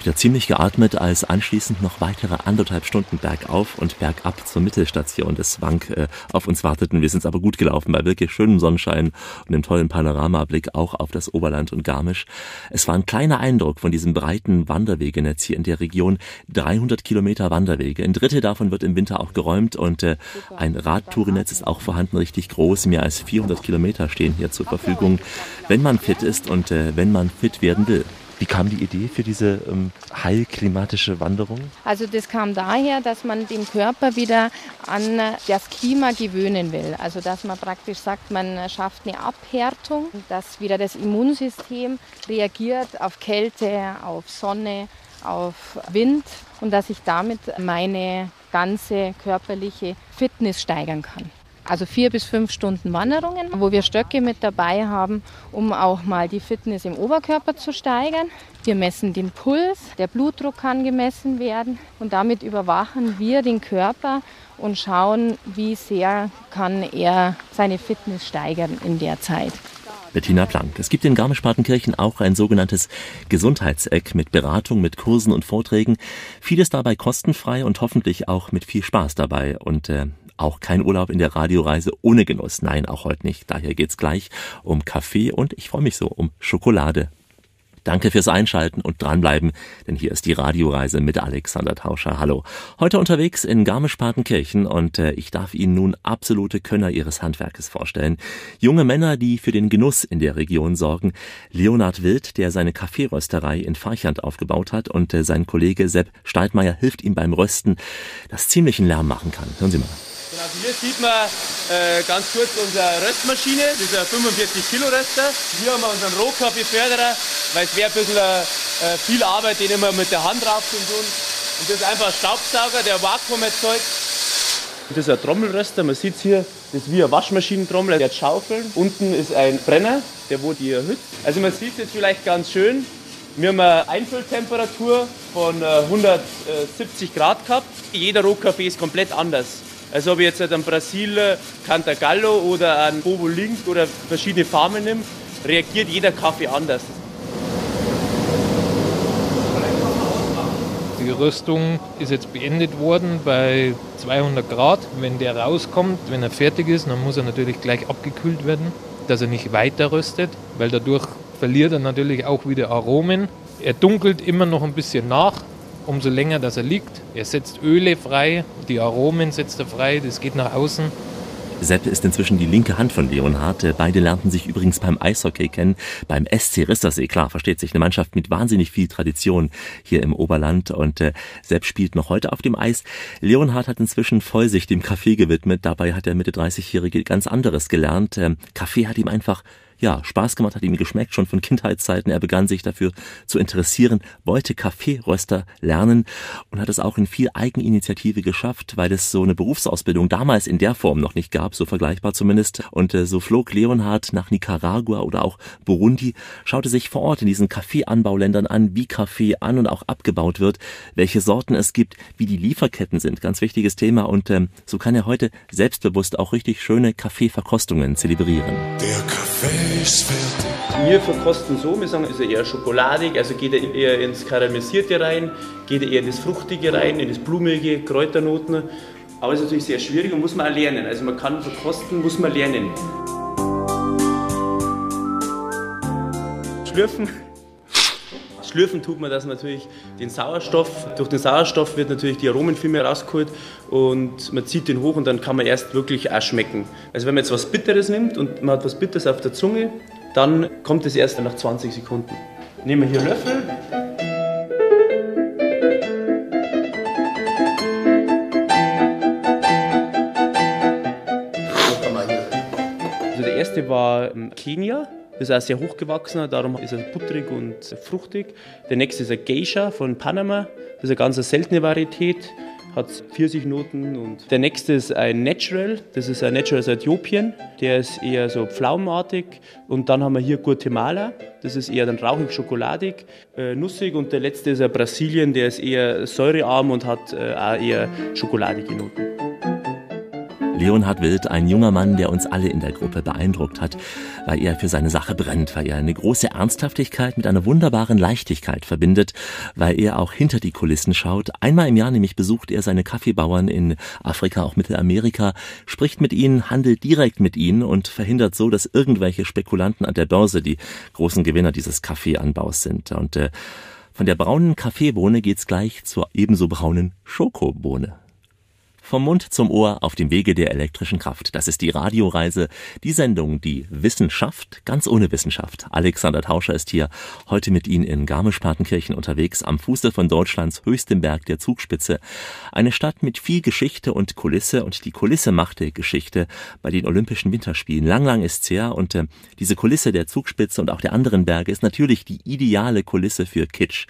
wieder ziemlich geatmet, als anschließend noch weitere anderthalb Stunden bergauf und bergab zur Mittelstation des Wank äh, auf uns warteten. Wir sind aber gut gelaufen bei wirklich schönem Sonnenschein und dem tollen Panoramablick auch auf das Oberland und Garmisch. Es war ein kleiner Eindruck von diesem breiten Wanderwegenetz hier in der Region. 300 Kilometer Wanderwege. Ein Drittel davon wird im Winter auch geräumt und äh, ein Radtourennetz ist auch vorhanden, richtig groß. Mehr als 400 Kilometer stehen hier zur Verfügung, wenn man fit ist und äh, wenn man fit werden will. Wie kam die Idee für diese ähm, heilklimatische Wanderung? Also das kam daher, dass man den Körper wieder an das Klima gewöhnen will. Also dass man praktisch sagt, man schafft eine Abhärtung, dass wieder das Immunsystem reagiert auf Kälte, auf Sonne, auf Wind und dass ich damit meine ganze körperliche Fitness steigern kann. Also vier bis fünf Stunden Wanderungen, wo wir Stöcke mit dabei haben, um auch mal die Fitness im Oberkörper zu steigern. Wir messen den Puls, der Blutdruck kann gemessen werden und damit überwachen wir den Körper und schauen, wie sehr kann er seine Fitness steigern in der Zeit. Bettina Plank. Es gibt in Garmisch-Partenkirchen auch ein sogenanntes Gesundheitseck mit Beratung, mit Kursen und Vorträgen. Vieles dabei kostenfrei und hoffentlich auch mit viel Spaß dabei. Und äh, auch kein Urlaub in der Radioreise ohne Genuss. Nein, auch heute nicht. Daher geht's gleich um Kaffee und ich freue mich so um Schokolade. Danke fürs Einschalten und dranbleiben, denn hier ist die Radioreise mit Alexander Tauscher. Hallo. Heute unterwegs in Garmisch-Partenkirchen und äh, ich darf Ihnen nun absolute Könner Ihres Handwerkes vorstellen. Junge Männer, die für den Genuss in der Region sorgen. Leonhard Wild, der seine Kaffeerösterei in Farchand aufgebaut hat und äh, sein Kollege Sepp Steidmeier hilft ihm beim Rösten, das ziemlichen Lärm machen kann. Hören Sie mal. Genau, also hier sieht man äh, ganz kurz unsere Röstmaschine, dieser 45 Kilo Röster. Hier haben wir unseren Rohkaffeeförderer, weil es wäre ein bisschen äh, viel Arbeit, den immer mit der Hand drauf zu tun. Und das ist einfach ein Staubsauger, der Vakuum erzeugt. Das ist ein Trommelröster, man sieht hier, das ist wie ein Waschmaschinentrommel, der hat Schaufeln. Unten ist ein Brenner, der wo die erhitzt. Also man sieht es jetzt vielleicht ganz schön. Wir haben eine Einfülltemperatur von 170 äh, Grad gehabt. Jeder Rohkaffee ist komplett anders. Also ob ich jetzt einen Brasil Cantagallo oder einen Bobo Link oder verschiedene Farmen nehme, reagiert jeder Kaffee anders. Die Röstung ist jetzt beendet worden bei 200 Grad. Wenn der rauskommt, wenn er fertig ist, dann muss er natürlich gleich abgekühlt werden, dass er nicht weiter röstet, weil dadurch verliert er natürlich auch wieder Aromen. Er dunkelt immer noch ein bisschen nach, umso länger dass er liegt. Er setzt Öle frei, die Aromen setzt er frei, das geht nach außen. Sepp ist inzwischen die linke Hand von Leonhard. Beide lernten sich übrigens beim Eishockey kennen, beim SC Rissersee. Klar, versteht sich, eine Mannschaft mit wahnsinnig viel Tradition hier im Oberland. Und äh, Sepp spielt noch heute auf dem Eis. Leonhard hat inzwischen voll sich dem Kaffee gewidmet. Dabei hat der Mitte 30-Jährige ganz anderes gelernt. Ähm, Kaffee hat ihm einfach ja, Spaß gemacht, hat ihm geschmeckt, schon von Kindheitszeiten. Er begann sich dafür zu interessieren, wollte Kaffeeröster lernen und hat es auch in viel Eigeninitiative geschafft, weil es so eine Berufsausbildung damals in der Form noch nicht gab, so vergleichbar zumindest. Und äh, so flog Leonhard nach Nicaragua oder auch Burundi, schaute sich vor Ort in diesen Kaffeeanbauländern an, wie Kaffee an und auch abgebaut wird, welche Sorten es gibt, wie die Lieferketten sind. Ganz wichtiges Thema und ähm, so kann er heute selbstbewusst auch richtig schöne Kaffeeverkostungen zelebrieren. Der Kaffee. Wir verkosten so, wir sagen, ist er eher schokoladig, also geht er eher ins Karamellisierte rein, geht er eher in das Fruchtige rein, in das Blumige, Kräuternoten. Aber es ist natürlich sehr schwierig und muss man auch lernen. Also man kann verkosten, muss man lernen. Schlürfen. Schlürfen tut man das natürlich den Sauerstoff. Durch den Sauerstoff wird natürlich die Aromen viel mehr rausgeholt und man zieht den hoch und dann kann man erst wirklich auch schmecken. Also wenn man jetzt was Bitteres nimmt und man hat was Bitteres auf der Zunge, dann kommt es erst nach 20 Sekunden. Nehmen wir hier Löffel. Also der erste war Kenia. Ist auch sehr hochgewachsener, darum ist er butterig und fruchtig. Der nächste ist ein Geisha von Panama. Das ist eine ganz seltene Varietät, hat Pfirsichnoten. Und der nächste ist ein Natural, das ist ein Natural aus Äthiopien. Der ist eher so pflaumenartig. Und dann haben wir hier Guatemala, das ist eher dann rauchig schokoladig, äh, nussig. Und der letzte ist ein Brasilien, der ist eher säurearm und hat äh, auch eher schokoladige Noten. Leonhard Wild, ein junger Mann, der uns alle in der Gruppe beeindruckt hat, weil er für seine Sache brennt, weil er eine große Ernsthaftigkeit mit einer wunderbaren Leichtigkeit verbindet, weil er auch hinter die Kulissen schaut. Einmal im Jahr nämlich besucht er seine Kaffeebauern in Afrika, auch Mittelamerika, spricht mit ihnen, handelt direkt mit ihnen und verhindert so, dass irgendwelche Spekulanten an der Börse die großen Gewinner dieses Kaffeeanbaus sind. Und äh, von der braunen Kaffeebohne geht's gleich zur ebenso braunen Schokobohne. Vom Mund zum Ohr auf dem Wege der elektrischen Kraft. Das ist die Radioreise, die Sendung, die Wissenschaft, ganz ohne Wissenschaft. Alexander Tauscher ist hier heute mit Ihnen in Garmisch-Partenkirchen unterwegs, am Fuße von Deutschlands höchstem Berg der Zugspitze. Eine Stadt mit viel Geschichte und Kulisse und die Kulisse machte Geschichte bei den Olympischen Winterspielen. Lang, lang ist's her und äh, diese Kulisse der Zugspitze und auch der anderen Berge ist natürlich die ideale Kulisse für Kitsch,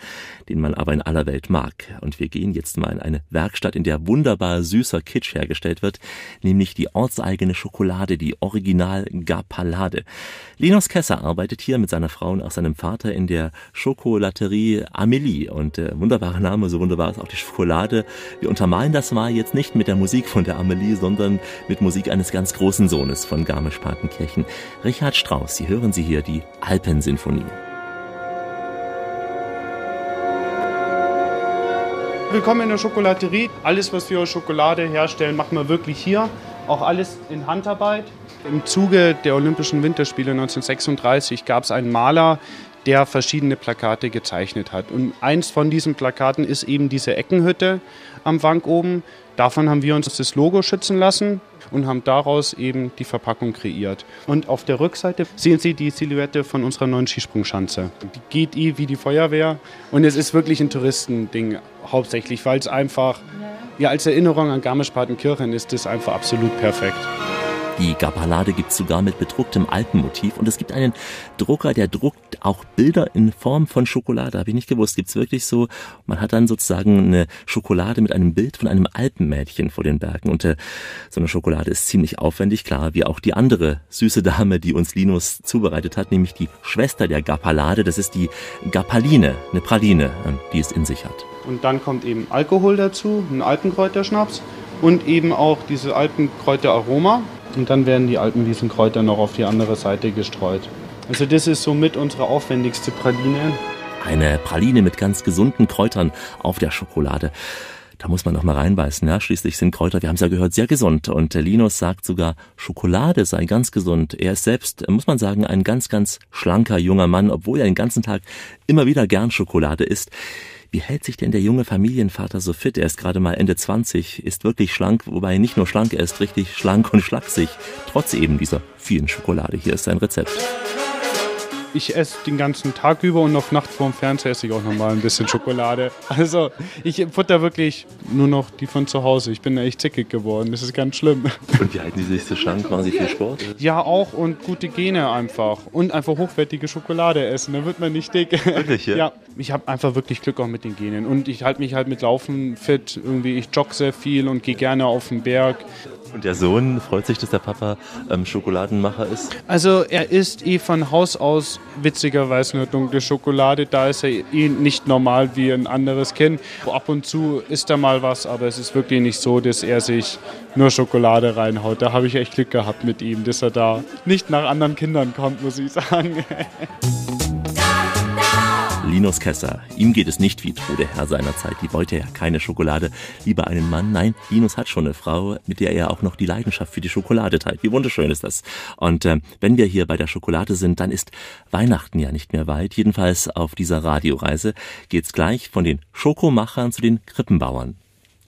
den man aber in aller Welt mag. Und wir gehen jetzt mal in eine Werkstatt, in der wunderbar süß süßer Kitsch hergestellt wird, nämlich die ortseigene Schokolade, die Original Gapalade. Linus Kesser arbeitet hier mit seiner Frau und auch seinem Vater in der Schokolaterie Amelie und äh, wunderbarer Name, so wunderbar ist auch die Schokolade. Wir untermalen das mal jetzt nicht mit der Musik von der Amelie, sondern mit Musik eines ganz großen Sohnes von Garmisch-Partenkirchen, Richard Strauss. Sie hören sie hier, die Alpensinfonie. Willkommen in der Schokolaterie. Alles, was wir aus Schokolade herstellen, machen wir wirklich hier. Auch alles in Handarbeit. Im Zuge der Olympischen Winterspiele 1936 gab es einen Maler, der verschiedene Plakate gezeichnet hat. Und eins von diesen Plakaten ist eben diese Eckenhütte am Wank oben. Davon haben wir uns das Logo schützen lassen und haben daraus eben die Verpackung kreiert. Und auf der Rückseite sehen Sie die Silhouette von unserer neuen Skisprungschanze. Die geht eh wie die Feuerwehr und es ist wirklich ein Touristending hauptsächlich, weil es einfach Ja, als Erinnerung an Garmisch-Partenkirchen ist das einfach absolut perfekt. Die Gabbalade gibt es sogar mit bedrucktem Alpenmotiv und es gibt einen Drucker, der druckt auch Bilder in Form von Schokolade. Habe ich nicht gewusst. Gibt's wirklich so? Man hat dann sozusagen eine Schokolade mit einem Bild von einem Alpenmädchen vor den Bergen. Und äh, so eine Schokolade ist ziemlich aufwendig, klar, wie auch die andere süße Dame, die uns Linus zubereitet hat, nämlich die Schwester der Gappalade. Das ist die Gappaline, eine Praline, ähm, die es in sich hat. Und dann kommt eben Alkohol dazu, ein Alpenkräuterschnaps und eben auch diese Alpenkräuteraroma. Und dann werden die Alpenwiesenkräuter noch auf die andere Seite gestreut. Also das ist somit unsere aufwendigste Praline. Eine Praline mit ganz gesunden Kräutern auf der Schokolade. Da muss man noch mal reinbeißen. Ja? Schließlich sind Kräuter, wir haben es ja gehört, sehr gesund. Und Linus sagt sogar, Schokolade sei ganz gesund. Er ist selbst, muss man sagen, ein ganz, ganz schlanker junger Mann, obwohl er den ganzen Tag immer wieder gern Schokolade isst. Wie hält sich denn der junge Familienvater so fit? Er ist gerade mal Ende 20, ist wirklich schlank, wobei nicht nur schlank, er ist richtig schlank und schlaksig, trotz eben dieser vielen Schokolade. Hier ist sein Rezept ich esse den ganzen Tag über und auf Nacht vorm Fernseher esse ich auch nochmal ein bisschen Schokolade. Also ich futter wirklich nur noch die von zu Hause. Ich bin echt zickig geworden. Das ist ganz schlimm. Und wie halten Sie sich so schlank? Machen Sie viel Sport? Ja, auch und gute Gene einfach. Und einfach hochwertige Schokolade essen. Dann wird man nicht dick. Wirklich, ja? Ja, ich habe einfach wirklich Glück auch mit den Genen. Und ich halte mich halt mit Laufen fit. Irgendwie, ich jogge sehr viel und gehe gerne auf den Berg. Und der Sohn freut sich, dass der Papa ähm, Schokoladenmacher ist? Also er isst eh von Haus aus witzigerweise nur dunkle Schokolade. Da ist er eh nicht normal wie ein anderes Kind. Ab und zu isst er mal was, aber es ist wirklich nicht so, dass er sich nur Schokolade reinhaut. Da habe ich echt Glück gehabt mit ihm, dass er da nicht nach anderen Kindern kommt, muss ich sagen. Linus Kesser. Ihm geht es nicht wie Trude Herr seiner Zeit. Die wollte ja keine Schokolade, lieber einen Mann. Nein, Linus hat schon eine Frau, mit der er auch noch die Leidenschaft für die Schokolade teilt. Wie wunderschön ist das. Und äh, wenn wir hier bei der Schokolade sind, dann ist Weihnachten ja nicht mehr weit. Jedenfalls auf dieser Radioreise geht's gleich von den Schokomachern zu den Krippenbauern.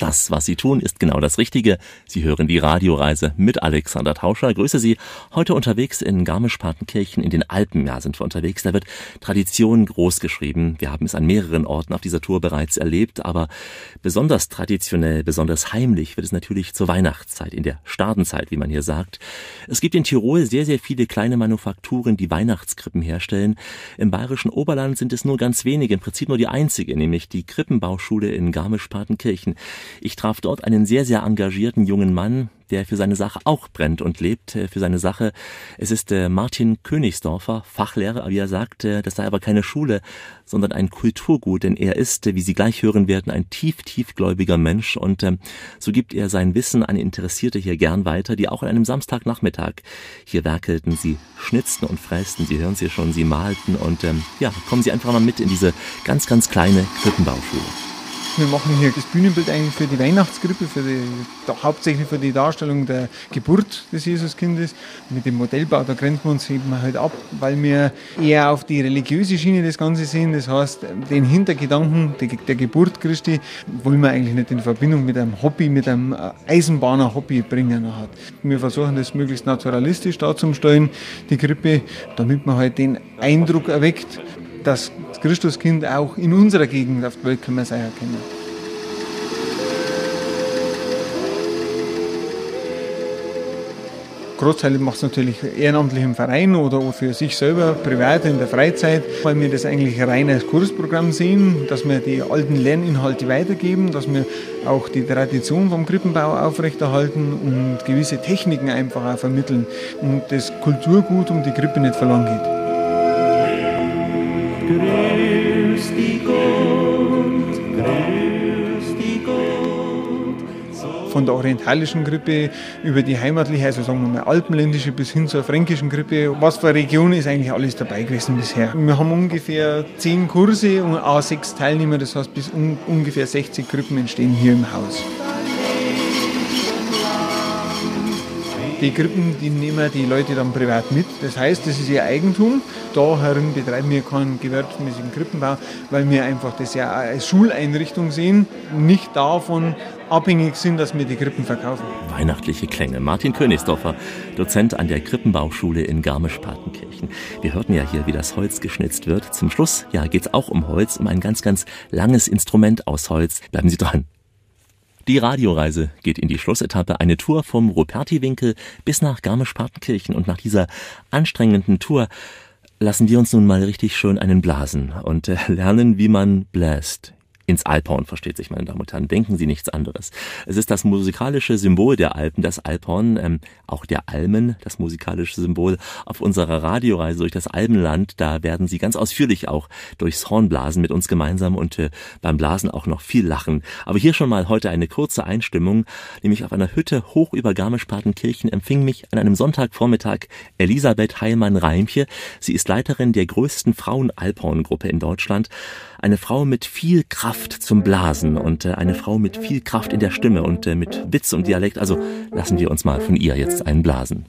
Das, was Sie tun, ist genau das Richtige. Sie hören die Radioreise mit Alexander Tauscher. Grüße Sie. Heute unterwegs in Garmisch-Partenkirchen in den Alpen. Ja, sind wir unterwegs. Da wird Tradition groß geschrieben. Wir haben es an mehreren Orten auf dieser Tour bereits erlebt. Aber besonders traditionell, besonders heimlich wird es natürlich zur Weihnachtszeit, in der Stadenzeit, wie man hier sagt. Es gibt in Tirol sehr, sehr viele kleine Manufakturen, die Weihnachtskrippen herstellen. Im bayerischen Oberland sind es nur ganz wenige, im Prinzip nur die einzige, nämlich die Krippenbauschule in Garmisch-Partenkirchen. Ich traf dort einen sehr, sehr engagierten jungen Mann, der für seine Sache auch brennt und lebt äh, für seine Sache. Es ist äh, Martin Königsdorfer, Fachlehrer, wie er sagt, äh, das sei aber keine Schule, sondern ein Kulturgut, denn er ist, wie Sie gleich hören werden, ein tief, tiefgläubiger Mensch und ähm, so gibt er sein Wissen an Interessierte hier gern weiter, die auch an einem Samstagnachmittag hier werkelten. Sie schnitzten und frästen, Sie hören sie schon, sie malten und ähm, ja, kommen Sie einfach mal mit in diese ganz, ganz kleine Krippenbauschule. Wir machen hier das Bühnenbild eigentlich für die Weihnachtskrippe, für die, hauptsächlich für die Darstellung der Geburt des Jesuskindes. Mit dem Modellbau, da grenzen wir uns eben halt ab, weil wir eher auf die religiöse Schiene das Ganze sehen. Das heißt, den Hintergedanken der Geburt Christi wollen wir eigentlich nicht in Verbindung mit einem Hobby, mit einem Eisenbahner-Hobby bringen. Wir versuchen das möglichst naturalistisch darzustellen, die Krippe, damit man halt den Eindruck erweckt, das Christuskind auch in unserer Gegend auf der Welt kann man sein erkennen. Großteil macht es natürlich ehrenamtlich im Verein oder für sich selber, privat in der Freizeit, weil wir das eigentlich rein als Kursprogramm sehen, dass wir die alten Lerninhalte weitergeben, dass wir auch die Tradition vom Krippenbau aufrechterhalten und gewisse Techniken einfach auch vermitteln und das Kulturgut um die Krippe nicht verloren geht. Von der orientalischen Grippe über die heimatliche, also sagen wir mal alpenländische bis hin zur fränkischen Grippe. Was für eine Region ist eigentlich alles dabei gewesen bisher? Wir haben ungefähr zehn Kurse und a sechs Teilnehmer, das heißt bis un ungefähr 60 Grippen entstehen hier im Haus. Die Krippen, die nehmen die Leute dann privat mit. Das heißt, das ist ihr Eigentum. Da herin betreiben wir keinen gewerbsmäßigen Krippenbau, weil wir einfach das ja als Schuleinrichtung sehen, nicht davon abhängig sind, dass wir die Krippen verkaufen. Weihnachtliche Klänge. Martin Königsdorfer, Dozent an der Krippenbauschule in Garmisch-Partenkirchen. Wir hörten ja hier, wie das Holz geschnitzt wird. Zum Schluss ja, geht es auch um Holz, um ein ganz, ganz langes Instrument aus Holz. Bleiben Sie dran. Die Radioreise geht in die Schlussetappe. Eine Tour vom Ruperti-Winkel bis nach Garmisch-Partenkirchen. Und nach dieser anstrengenden Tour lassen wir uns nun mal richtig schön einen blasen und äh, lernen, wie man bläst ins Alphorn, versteht sich, meine Damen und Herren. Denken Sie nichts anderes. Es ist das musikalische Symbol der Alpen, das Alphorn, ähm, auch der Almen, das musikalische Symbol auf unserer Radioreise durch das Alpenland. Da werden Sie ganz ausführlich auch durchs Horn blasen mit uns gemeinsam und äh, beim Blasen auch noch viel lachen. Aber hier schon mal heute eine kurze Einstimmung, nämlich auf einer Hütte hoch über Garmisch-Partenkirchen empfing mich an einem Sonntagvormittag Elisabeth Heilmann-Reimche. Sie ist Leiterin der größten Frauen-Alphorn-Gruppe in Deutschland. Eine Frau mit viel Kraft zum Blasen und äh, eine Frau mit viel Kraft in der Stimme und äh, mit Witz und Dialekt. Also lassen wir uns mal von ihr jetzt einblasen.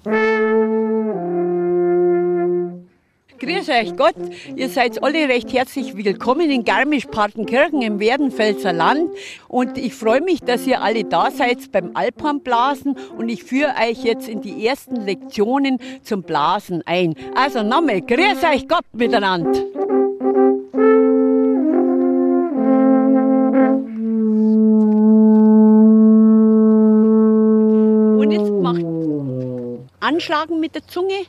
Grüß euch Gott, ihr seid alle recht herzlich willkommen in Garmisch-Partenkirchen im Werdenfelser Land und ich freue mich, dass ihr alle da seid beim Alphornblasen und ich führe euch jetzt in die ersten Lektionen zum Blasen ein. Also nochmal, grüß euch Gott miteinander. Anschlagen mit der Zunge,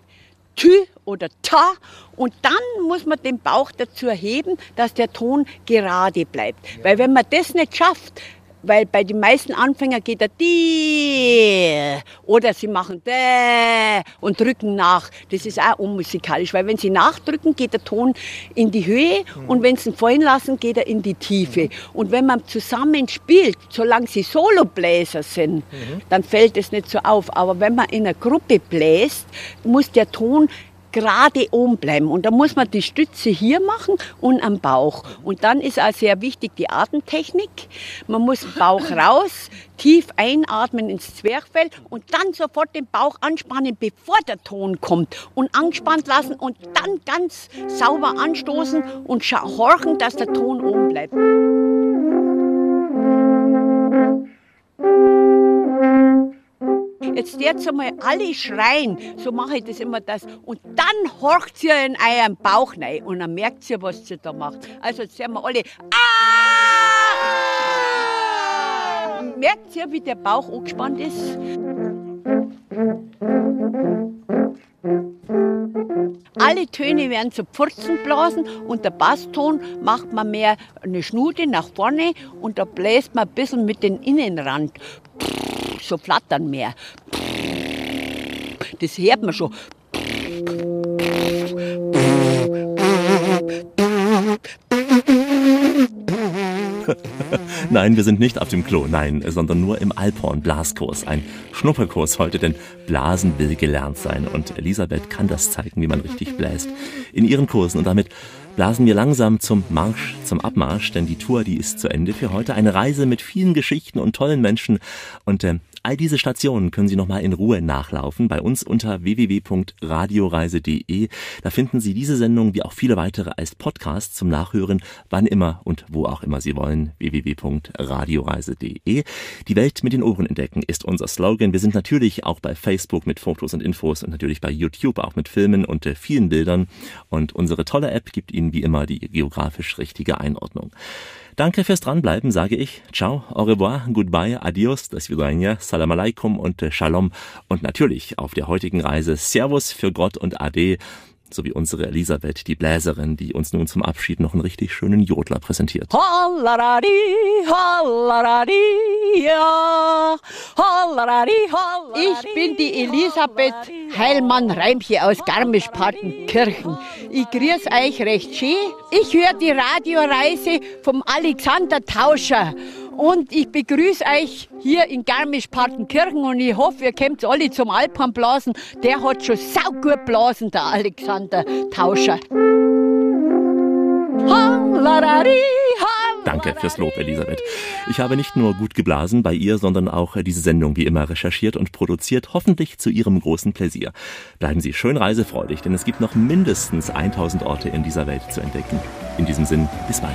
Tü oder Ta und dann muss man den Bauch dazu heben, dass der Ton gerade bleibt. Weil wenn man das nicht schafft, weil bei den meisten Anfängern geht er die oder sie machen dä und drücken nach. Das ist auch unmusikalisch, weil wenn sie nachdrücken, geht der Ton in die Höhe und wenn sie ihn fallen lassen, geht er in die Tiefe. Und wenn man zusammen spielt, solange sie Solobläser sind, dann fällt es nicht so auf. Aber wenn man in einer Gruppe bläst, muss der Ton gerade oben bleiben. Und da muss man die Stütze hier machen und am Bauch. Und dann ist auch sehr wichtig die Atemtechnik. Man muss den Bauch raus, tief einatmen ins Zwerchfell und dann sofort den Bauch anspannen, bevor der Ton kommt. Und angespannt lassen und dann ganz sauber anstoßen und horchen, dass der Ton oben bleibt. Jetzt jetzt einmal alle schreien, so mache ich das immer das. Und dann horcht ihr in euren Bauch rein und dann merkt ihr, was ihr da macht. Also jetzt sagen wir alle, ah! Merkt ihr, wie der Bauch angespannt ist? Alle Töne werden zu Pfurzen blasen und der Basston macht man mehr eine Schnute nach vorne und da bläst man ein bisschen mit dem Innenrand. So flattern mehr. Das hört man schon. Nein, wir sind nicht auf dem Klo, nein, sondern nur im Alphorn Blaskurs. Ein Schnupperkurs heute, denn Blasen will gelernt sein. Und Elisabeth kann das zeigen, wie man richtig bläst. In ihren Kursen und damit blasen wir langsam zum Marsch, zum Abmarsch, denn die Tour, die ist zu Ende für heute. Eine Reise mit vielen Geschichten und tollen Menschen. Und äh, all diese Stationen können Sie nochmal in Ruhe nachlaufen bei uns unter www.radioreise.de. Da finden Sie diese Sendung wie auch viele weitere als Podcast zum Nachhören, wann immer und wo auch immer Sie wollen. www.radioreise.de. Die Welt mit den Ohren entdecken ist unser Slogan. Wir sind natürlich auch bei Facebook mit Fotos und Infos und natürlich bei YouTube auch mit Filmen und äh, vielen Bildern. Und unsere tolle App gibt Ihnen wie immer die geografisch richtige Einordnung. Danke fürs Dranbleiben, sage ich. Ciao, au revoir, goodbye, adios, das Vidania, salam alaikum und äh, shalom. Und natürlich auf der heutigen Reise Servus für Gott und Ade, sowie unsere Elisabeth, die Bläserin, die uns nun zum Abschied noch einen richtig schönen Jodler präsentiert. Hollaradi, hollaradi, ja. Hollaradi, hollaradi, ich bin die Elisabeth Heilmann-Reimche aus Garmisch-Partenkirchen. Ich grüß euch recht schön. Ich höre die Radioreise vom Alexander Tauscher. Und ich begrüße euch hier in Garmisch-Partenkirchen und ich hoffe, ihr kommt alle zum Alpenblasen. Der hat schon saugut blasen, der Alexander Tauscher. Danke fürs Lob, Elisabeth. Ich habe nicht nur gut geblasen bei ihr, sondern auch diese Sendung wie immer recherchiert und produziert, hoffentlich zu Ihrem großen Pläsier. Bleiben Sie schön reisefreudig, denn es gibt noch mindestens 1000 Orte in dieser Welt zu entdecken. In diesem Sinn, bis bald.